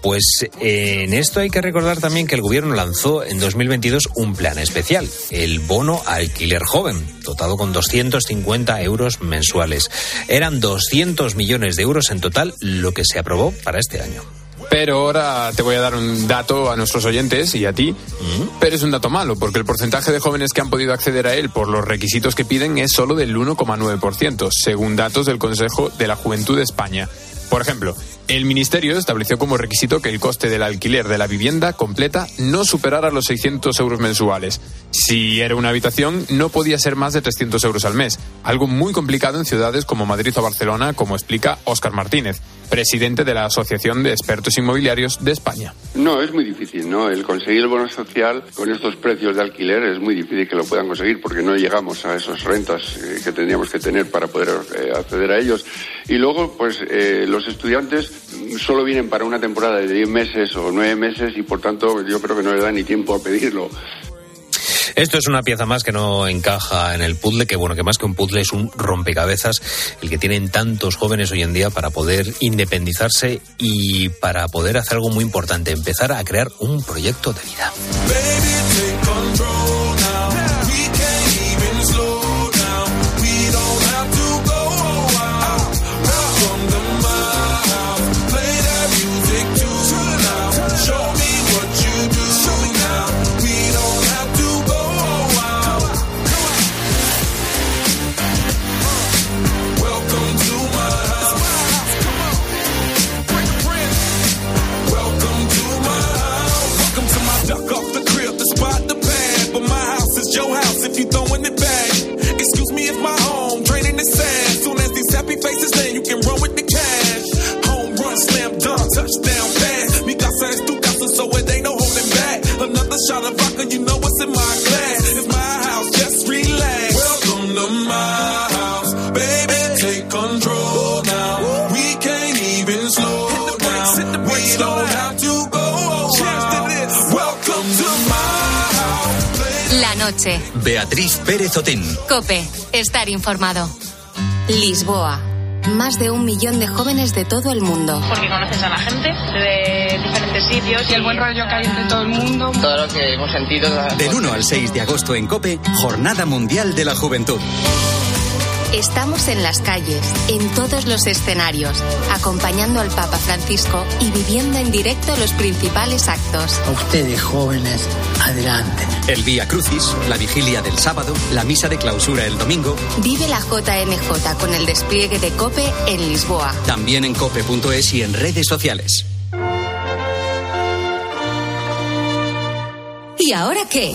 Pues eh, en esto hay que recordar también que el gobierno lanzó en 2022 un plan especial, el bono alquiler joven, dotado con 250 euros mensuales. Eran 200 millones de euros en total lo que se aprobó para este año. Pero ahora te voy a dar un dato a nuestros oyentes y a ti, pero es un dato malo, porque el porcentaje de jóvenes que han podido acceder a él por los requisitos que piden es solo del 1,9%, según datos del Consejo de la Juventud de España. Por ejemplo, el Ministerio estableció como requisito que el coste del alquiler de la vivienda completa no superara los 600 euros mensuales. Si era una habitación, no podía ser más de 300 euros al mes, algo muy complicado en ciudades como Madrid o Barcelona, como explica Óscar Martínez, presidente de la Asociación de Expertos Inmobiliarios de España. No, es muy difícil, ¿no? El conseguir el bono social con estos precios de alquiler es muy difícil que lo puedan conseguir porque no llegamos a esas rentas eh, que tendríamos que tener para poder eh, acceder a ellos. Y luego, pues eh, los estudiantes solo vienen para una temporada de 10 meses o 9 meses y por tanto yo creo que no les da ni tiempo a pedirlo. Esto es una pieza más que no encaja en el puzzle, que bueno, que más que un puzzle es un rompecabezas, el que tienen tantos jóvenes hoy en día para poder independizarse y para poder hacer algo muy importante, empezar a crear un proyecto de vida. control noche. Beatriz Pérez Otín. Cope. Estar informado. Lisboa. Más de un millón de jóvenes de todo el mundo. porque conoces a la gente de diferentes sitios y el buen rollo que hay entre todo el mundo. Todo lo que hemos sentido. Del 1 al 6 de agosto en Cope, Jornada Mundial de la Juventud. Estamos en las calles, en todos los escenarios, acompañando al Papa Francisco y viviendo en directo los principales actos. A ustedes jóvenes, adelante. El Vía Crucis, la vigilia del sábado, la misa de clausura el domingo, Vive la JMJ con el despliegue de COPE en Lisboa. también en cope.es y en redes sociales. ¿Y ahora qué?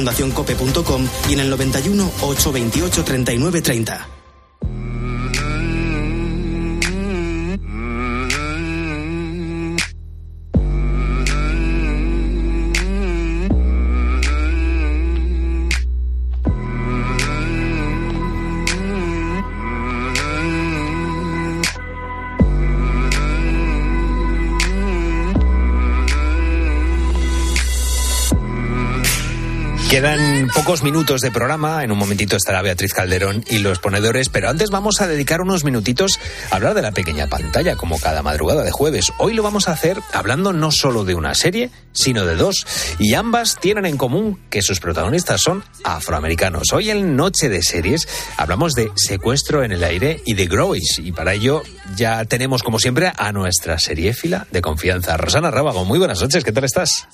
fundacioncope.com y en el 91 828 3930. Quedan pocos minutos de programa, en un momentito estará Beatriz Calderón y los ponedores, pero antes vamos a dedicar unos minutitos a hablar de la pequeña pantalla, como cada madrugada de jueves. Hoy lo vamos a hacer hablando no solo de una serie, sino de dos, y ambas tienen en común que sus protagonistas son afroamericanos. Hoy en Noche de Series hablamos de Secuestro en el Aire y de Groys, y para ello ya tenemos como siempre a nuestra seriéfila de confianza, Rosana Rábago. Muy buenas noches, ¿qué tal estás?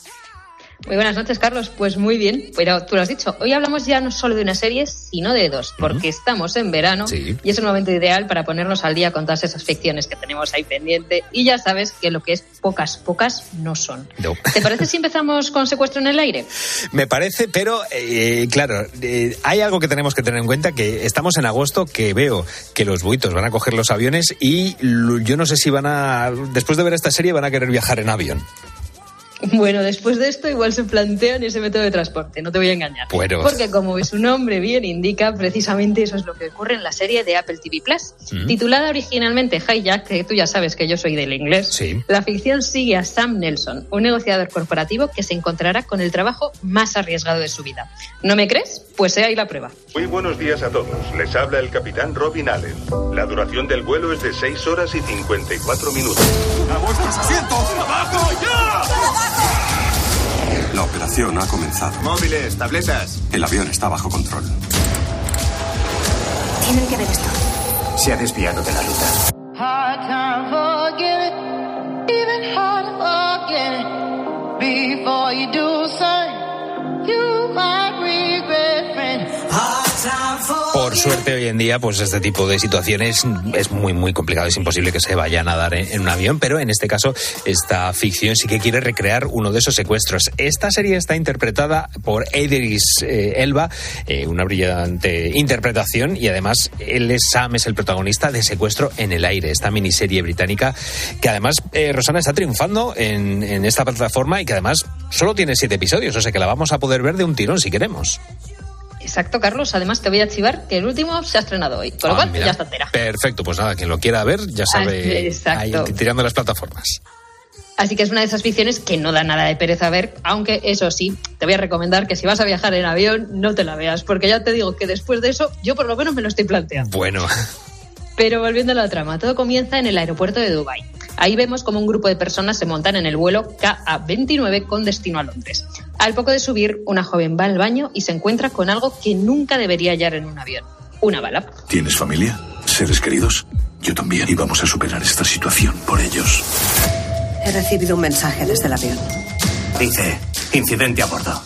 Muy buenas noches, Carlos. Pues muy bien, pero tú lo has dicho. Hoy hablamos ya no solo de una serie, sino de dos, porque estamos en verano y es un momento ideal para ponernos al día con todas esas ficciones que tenemos ahí pendiente. Y ya sabes que lo que es pocas, pocas no son. ¿Te parece si empezamos con secuestro en el aire? Me parece, pero eh, claro, eh, hay algo que tenemos que tener en cuenta, que estamos en agosto, que veo que los buitos van a coger los aviones y yo no sé si van a, después de ver esta serie, van a querer viajar en avión. Bueno, después de esto igual se plantean ese método de transporte, no te voy a engañar. Porque como su nombre bien indica, precisamente eso es lo que ocurre en la serie de Apple TV Plus. Titulada originalmente Hijack, que tú ya sabes que yo soy del inglés, la ficción sigue a Sam Nelson, un negociador corporativo que se encontrará con el trabajo más arriesgado de su vida. ¿No me crees? Pues sea ahí la prueba. Muy buenos días a todos. Les habla el capitán Robin Allen. La duración del vuelo es de 6 horas y 54 minutos. ¡A vuestros asientos! ¡Abajo ya! La operación ha comenzado. Móviles, tabletas. El avión está bajo control. Tienen que ver esto. Se ha desviado de la ruta. Por suerte hoy en día, pues este tipo de situaciones es muy, muy complicado. Es imposible que se vaya a nadar en, un avión, pero en este caso, esta ficción sí que quiere recrear uno de esos secuestros. Esta serie está interpretada por Idris eh, Elba, eh, una brillante interpretación, y además él es Sam, es el protagonista de Secuestro en el Aire, esta miniserie británica que además eh, Rosana está triunfando en, en esta plataforma y que además solo tiene siete episodios, o sea que la vamos a poder ver de un tirón si queremos. Exacto, Carlos. Además, te voy a chivar que el último se ha estrenado hoy. Con lo Ah, cual, ya está entera. Perfecto, pues nada, quien lo quiera ver ya sabe, Ah, exacto. ahí, tirando las plataformas. Así que es una de esas ficciones que no da nada de pereza ver, aunque eso sí, te voy a recomendar que si vas a viajar en avión, no te la veas, porque ya te digo que después de eso, yo por lo menos me lo estoy planteando. Bueno, Pero volviendo a la trama, todo comienza en el aeropuerto de Dubái. Ahí vemos como un grupo de personas se montan en el vuelo KA-29 con destino a Londres. Al poco de subir, una joven va al baño y se encuentra con algo que nunca debería hallar en un avión. Una bala. ¿Tienes familia? ¿Seres queridos? Yo también. Y vamos a superar esta situación por ellos. He recibido un mensaje desde el avión. Dice, incidente a bordo.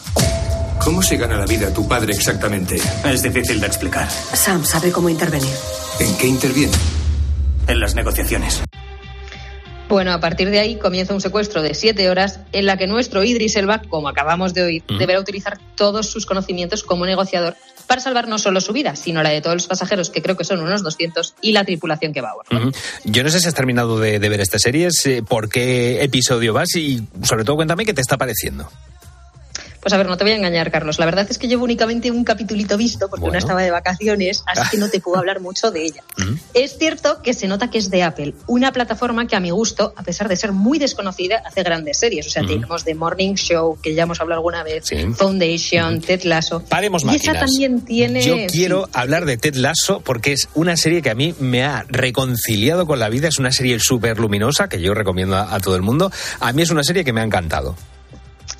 ¿Cómo se gana la vida tu padre exactamente? Es difícil de explicar. Sam sabe cómo intervenir. ¿En qué interviene? En las negociaciones. Bueno, a partir de ahí comienza un secuestro de siete horas en la que nuestro Idris Elba, como acabamos de oír, deberá utilizar todos sus conocimientos como negociador para salvar no solo su vida, sino la de todos los pasajeros, que creo que son unos 200, y la tripulación que va a bordo. yo no sé si has terminado de, de ver esta serie, por qué episodio vas y sobre todo cuéntame qué te está pareciendo. Pues a ver, no te voy a engañar, Carlos. La verdad es que llevo únicamente un capitulito visto porque Bueno. no estaba de vacaciones, así que no te puedo hablar mucho de ella. [laughs] Es cierto que se nota que es de Apple, una plataforma que a mi gusto, a pesar de ser muy desconocida, hace grandes series. O sea, Ujú. tenemos The Morning Show, que ya hemos hablado alguna vez, Sí. Foundation, Ted Lasso. Paremos y máquinas. esa también tiene... Yo quiero hablar de Ted Lasso porque es una serie que a mí me ha reconciliado con la vida. Es una serie súper luminosa que yo recomiendo a, a todo el mundo. A mí es una serie que me ha encantado.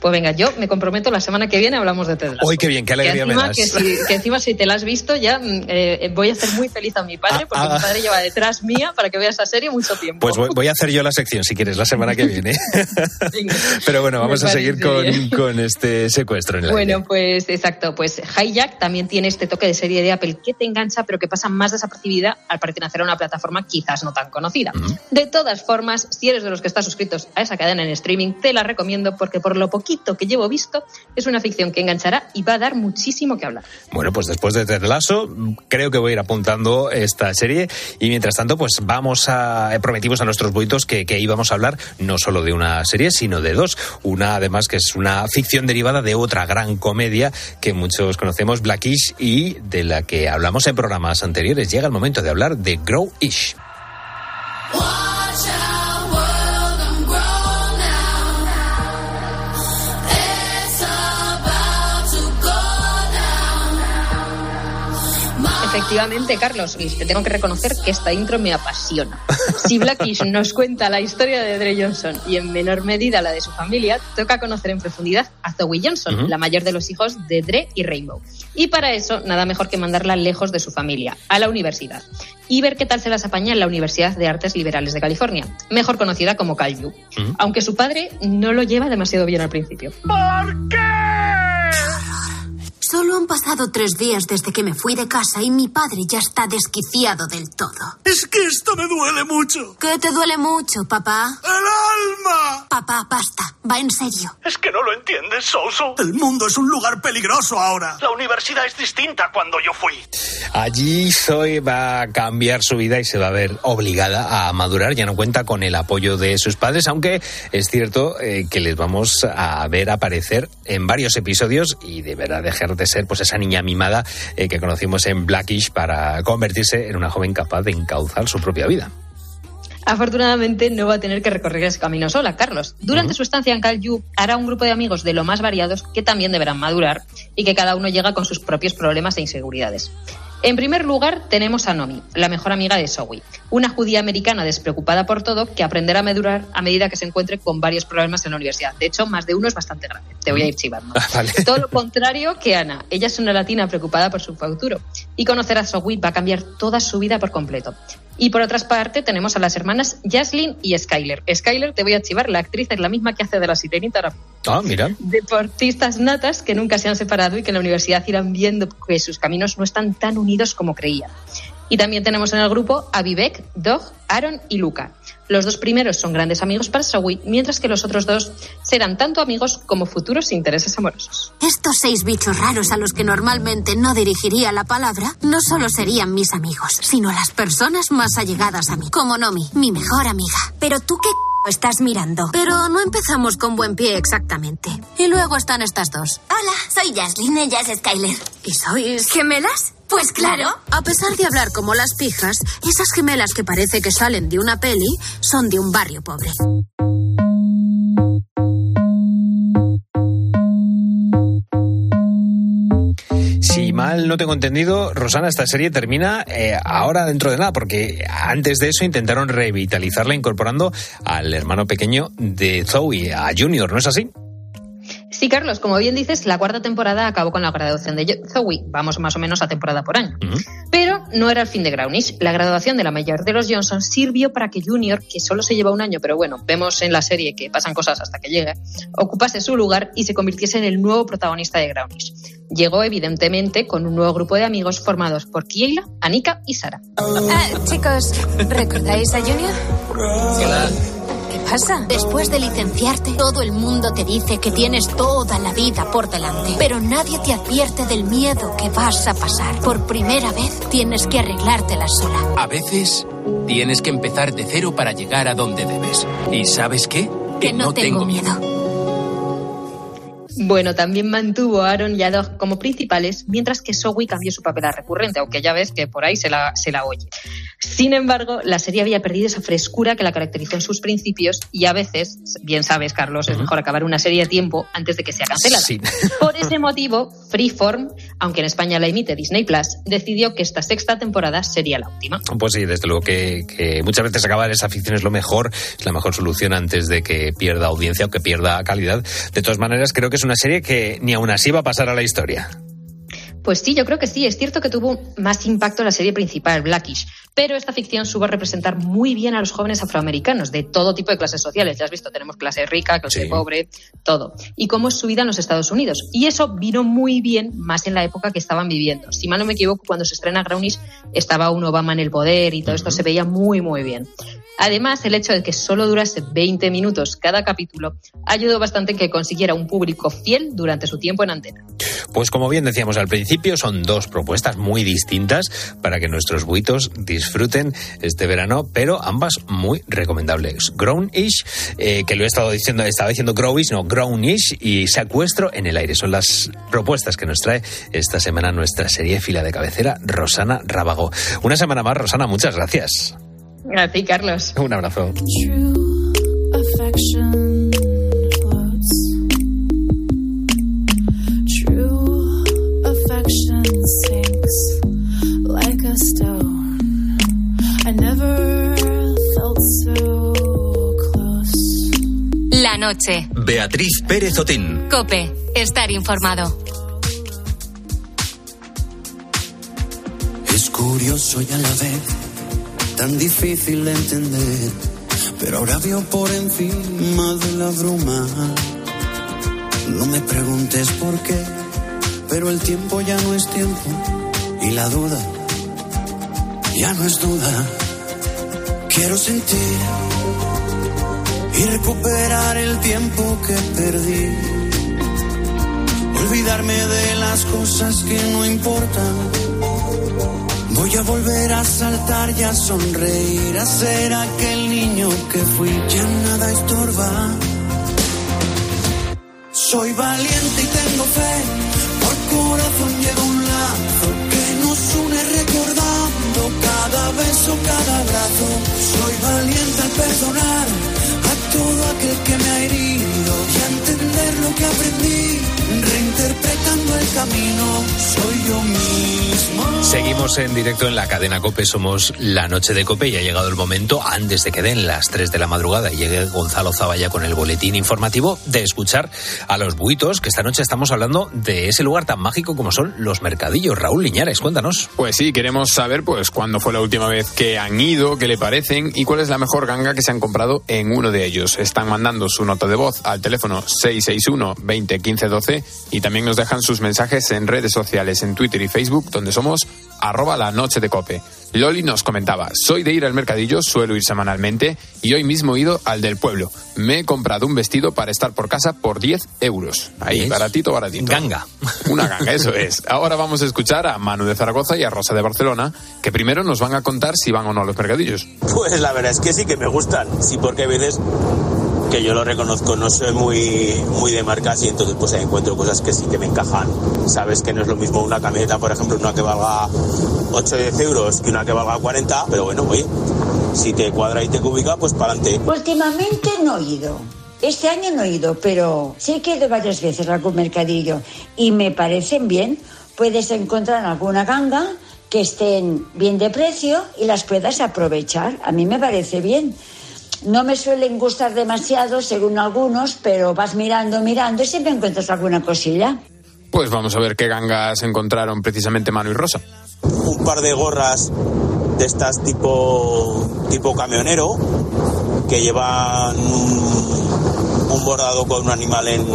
Pues venga, yo me comprometo la semana que viene hablamos de Ted Lasso. Hoy qué bien, qué alegría que me encima, das. Que, si, que encima si te la has visto ya mm, eh, voy a hacer muy feliz a mi padre porque ah. mi padre lleva detrás mía para que vea esa serie mucho tiempo. Pues voy, voy a hacer yo la sección si quieres la semana que viene. [laughs] Pero bueno, vamos Me a seguir con, este secuestro en el aire. Bueno, pues exacto, pues Hijack también tiene este toque de serie de Apple que te engancha, pero que pasa más desapercibida al pertenecer a una plataforma quizás no tan conocida. De todas formas, si eres de los que estás suscritos a esa cadena en streaming, te la recomiendo porque por lo poquito poquito que llevo visto, es una ficción que enganchará y va a dar muchísimo que hablar. Bueno, pues después de Ted Lasso, creo que voy a ir apuntando esta serie y mientras tanto, pues vamos a eh, prometimos a nuestros buitos que, que íbamos a hablar no solo de una serie, sino de dos. Una además que es una ficción derivada de otra gran comedia que muchos conocemos, Blackish, y de la que hablamos en programas anteriores. Llega el momento de hablar de Grow-ish. Efectivamente, Carlos, y te tengo que reconocer que esta intro me apasiona. Si Blackish nos cuenta la historia de Dre Johnson y en menor medida la de su familia, toca conocer en profundidad a Zoe Johnson, la mayor de los hijos de Dre y Rainbow. Y para eso, nada mejor que mandarla lejos de su familia, a la universidad, y ver qué tal se las apaña en la Universidad de Artes Liberales de California, mejor conocida como CalU, aunque su padre no lo lleva demasiado bien al principio. ¿Por qué? Solo han pasado tres días desde que me fui de casa y mi padre ya está desquiciado del todo. Es que esto me duele mucho. ¿Qué te duele mucho, papá? ¡El alma! Papá, basta. Va en serio. Es que no lo entiendes, Soso. El mundo es un lugar peligroso ahora. La universidad es distinta cuando yo fui. Allí Zoe va a cambiar su vida y se va a ver obligada a madurar. Ya no cuenta con el apoyo de sus padres, aunque es cierto eh, que les vamos a ver aparecer en varios episodios y deberá dejar de ser pues esa niña mimada eh, que conocimos en Blackish para convertirse en una joven capaz de encauzar su propia vida. Afortunadamente no va a tener que recorrer ese camino sola, Carlos. Durante su estancia en Cal hará un grupo de amigos de lo más variados que también deberán madurar y que cada uno llega con sus propios problemas e inseguridades. En primer lugar, tenemos a Nomi, la mejor amiga de Zoe, una judía americana despreocupada por todo que aprenderá a madurar a medida que se encuentre con varios problemas en la universidad. De hecho, más de uno es bastante grande. Te voy a ir chivando. Todo lo contrario que Ana. Ella es una latina preocupada por su futuro y conocer a Zoe va a cambiar toda su vida por completo. Y por otra parte tenemos a las hermanas Jaslyn y Skyler. Skyler, te voy a chivar, la actriz es la misma que hace de la sirenita Ah, mira. Deportistas natas que nunca se han separado y que en la universidad irán viendo que sus caminos no están tan unidos como creían. Y también tenemos en el grupo a Vivek, Dog, Aaron y Luca. Los dos primeros son grandes amigos para Zoe, mientras que los otros dos serán tanto amigos como futuros intereses amorosos. Estos seis bichos raros a los que normalmente no dirigiría la palabra no solo serían mis amigos, sino las personas más allegadas a mí, como Nomi, mi mejor amiga. Pero tú qué estás mirando. Pero no empezamos con buen pie exactamente. Y luego están estas dos. Hola, soy Jaslyn, ella es Skyler. ¿Y sois gemelas? Pues claro. A pesar de hablar como las pijas, esas gemelas que parece que salen de una peli son de un barrio pobre. Si mal no tengo entendido, Rosana, esta serie termina eh, ahora dentro de nada, porque antes de eso intentaron revitalizarla incorporando al hermano pequeño de Zoe, a Junior, ¿no es así? Sí, Carlos, como bien dices, la cuarta temporada acabó con la graduación de Zoe. Vamos más o menos a temporada por año. Pero no era el fin de Grownish. La graduación de la mayor de los Johnson sirvió para que Junior, que solo se lleva un año, pero bueno, vemos en la serie que pasan cosas hasta que llegue, ocupase su lugar y se convirtiese en el nuevo protagonista de Grownish. Llegó, evidentemente, con un nuevo grupo de amigos formados por Kiela, Anika y Sara. Ah, chicos, ¿recordáis a Junior? Hola. ¿Qué pasa? Después de licenciarte, todo el mundo te dice que tienes toda la vida por delante, pero nadie te advierte del miedo que vas a pasar. Por primera vez tienes que arreglártela sola. A veces tienes que empezar de cero para llegar a donde debes. ¿Y sabes qué? Que, no, tengo, miedo. Bueno, también mantuvo a Aaron y a Doug como principales, mientras que Zoe cambió su papel a recurrente, aunque ya ves que por ahí se la, se la oye. Sin embargo, la serie había perdido esa frescura que la caracterizó en sus principios y a veces, bien sabes, Carlos, es mejor acabar una serie a tiempo antes de que sea cancelada. [laughs] Por ese motivo, Freeform, aunque en España la emite Disney Plus, decidió que esta sexta temporada sería la última. Pues sí, desde luego que, que muchas veces acabar esa ficción es lo mejor, es la mejor solución antes de que pierda audiencia o que pierda calidad. De todas maneras, creo que es una serie que ni aún así va a pasar a la historia. Pues sí, yo creo que sí. Es cierto que tuvo más impacto la serie principal, Blackish, pero esta ficción supo representar muy bien a los jóvenes afroamericanos de todo tipo de clases sociales. Ya has visto, tenemos clase rica, clase pobre, todo. Y cómo es su vida en los Estados Unidos. Y eso vino muy bien más en la época que estaban viviendo. Si mal no me equivoco, cuando se estrena Grownish estaba un Obama en el poder y todo esto se veía muy, muy bien. Además, el hecho de que solo durase 20 minutos cada capítulo ayudó bastante en que consiguiera un público fiel durante su tiempo en antena. Pues como bien decíamos al principio, son dos propuestas muy distintas para que nuestros buitos disfruten este verano, pero ambas muy recomendables. Grownish, eh, que lo he estado diciendo, estaba diciendo Growish, no, Grownish y Secuestro en el aire. Son las propuestas que nos trae esta semana nuestra serie fila de cabecera, Rosana Rábago. Una semana más, Rosana, muchas gracias. A ti, Carlos. Un abrazo. La noche. Beatriz Pérez Otín. Cope. Estar informado. Es curioso y a la vez tan difícil de entender, pero ahora veo por encima de la bruma. No me preguntes por qué, pero el tiempo ya no es tiempo y la duda ya no es duda. Quiero sentir y recuperar el tiempo que perdí. Olvidarme de las cosas que no importan Voy a volver a saltar y a sonreír, a ser aquel niño que fui, ya nada estorba. Soy valiente y tengo fe, por corazón llevo un lazo que nos une recordando cada beso, cada abrazo. Soy valiente al perdonar a todo aquel que me ha herido y a entender lo que aprendí, reinterpretando el camino, soy yo mismo. Seguimos en directo en la cadena Cope, somos la noche de Cope y ha llegado el momento, antes de que den las 3 de la madrugada y llegue Gonzalo Zavalla con el boletín informativo, de escuchar a los buitos, que esta noche estamos hablando de ese lugar tan mágico como son los mercadillos. Raúl Liñares, cuéntanos. Pues sí, queremos saber pues cuándo fue la última vez que han ido, qué le parecen y cuál es la mejor ganga que se han comprado en uno de ellos. Están mandando su nota de voz al teléfono 661 20 15 12 y también nos dejan sus mensajes en redes sociales, en Twitter y Facebook, donde somos arroba la noche de cope. Loli nos comentaba, soy de ir al mercadillo, suelo ir semanalmente y hoy mismo he ido al del pueblo. Me he comprado un vestido para estar por casa por 10 euros. Ahí, baratito, baratito. Ganga. [laughs] Una ganga, eso es. Ahora vamos a escuchar a Manu de Zaragoza y a Rosa de Barcelona, que primero nos van a contar si van o no a los mercadillos. Pues la verdad es que sí que me gustan. Sí, porque a veces que yo lo reconozco, no soy muy, muy de marcas y entonces pues encuentro cosas que sí que me encajan. Sabes que no es lo mismo una camioneta, por ejemplo, una que valga 8 o 10 euros que una que valga 40, pero bueno, oye, si te cuadra y te cubica, pues para adelante. Últimamente no he ido. Este año no he ido, pero sí que he ido varias veces a algún mercadillo y me parecen bien. Puedes encontrar alguna ganga que estén bien de precio y las puedas aprovechar. A mí me parece bien. No me suelen gustar demasiado, según algunos, pero vas mirando, mirando y siempre encuentras alguna cosilla. Pues vamos a ver qué gangas encontraron precisamente Manu y Rosa. Un par de gorras de estas tipo, tipo camionero que llevan un, bordado con un animal en,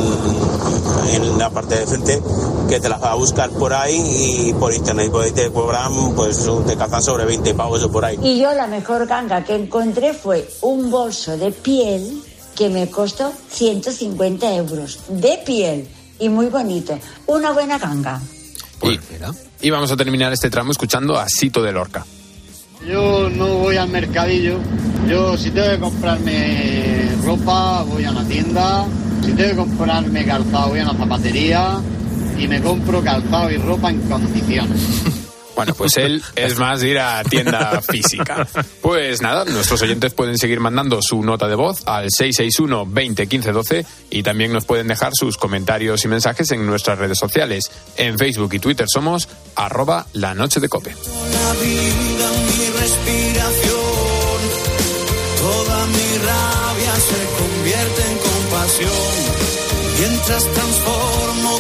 en la parte de frente que te las va a buscar por ahí y por internet pues, te cobran, pues te cazan sobre 20 pavos o por ahí. Y yo la mejor ganga que encontré fue un bolso de piel que me costó 150 euros de piel y muy bonito. Una buena ganga. Y, y vamos a terminar este tramo escuchando a Sito de Lorca. Yo no voy al mercadillo. Yo si tengo que comprarme ropa, voy a una tienda. Si tengo que comprarme calzado, voy a una zapatería y me compro calzado y ropa en condiciones. Bueno, pues él es más ir a tienda física. Pues nada, nuestros oyentes pueden seguir mandando su nota de voz al 661 20 15 12 y también nos pueden dejar sus comentarios y mensajes en nuestras redes sociales. En Facebook y Twitter somos arroba la noche de cope. La vida, mi respiración, toda mi rabia se convierte en Mientras transformo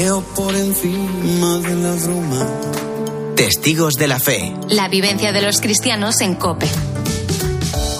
Veo por encima de la bruma. Testigos de la fe. La vivencia de los cristianos en Cope.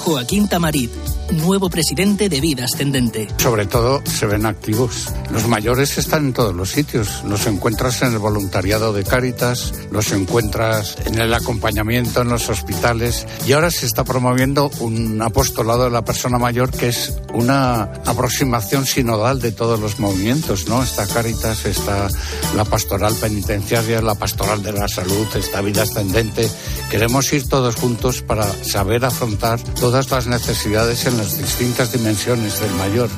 Joaquín Tamarit nuevo presidente de Vida Ascendente. Sobre todo se ven activos. Los mayores están en todos los sitios. Los encuentras en el voluntariado de Cáritas, los encuentras en el acompañamiento en los hospitales y ahora se está promoviendo un apostolado de la persona mayor que es una aproximación sinodal de todos los movimientos, ¿no? Está Cáritas, está la pastoral penitenciaria, la pastoral de la salud, está Vida Ascendente. Queremos ir todos juntos para saber afrontar todas las necesidades en las distintas dimensiones del mayor.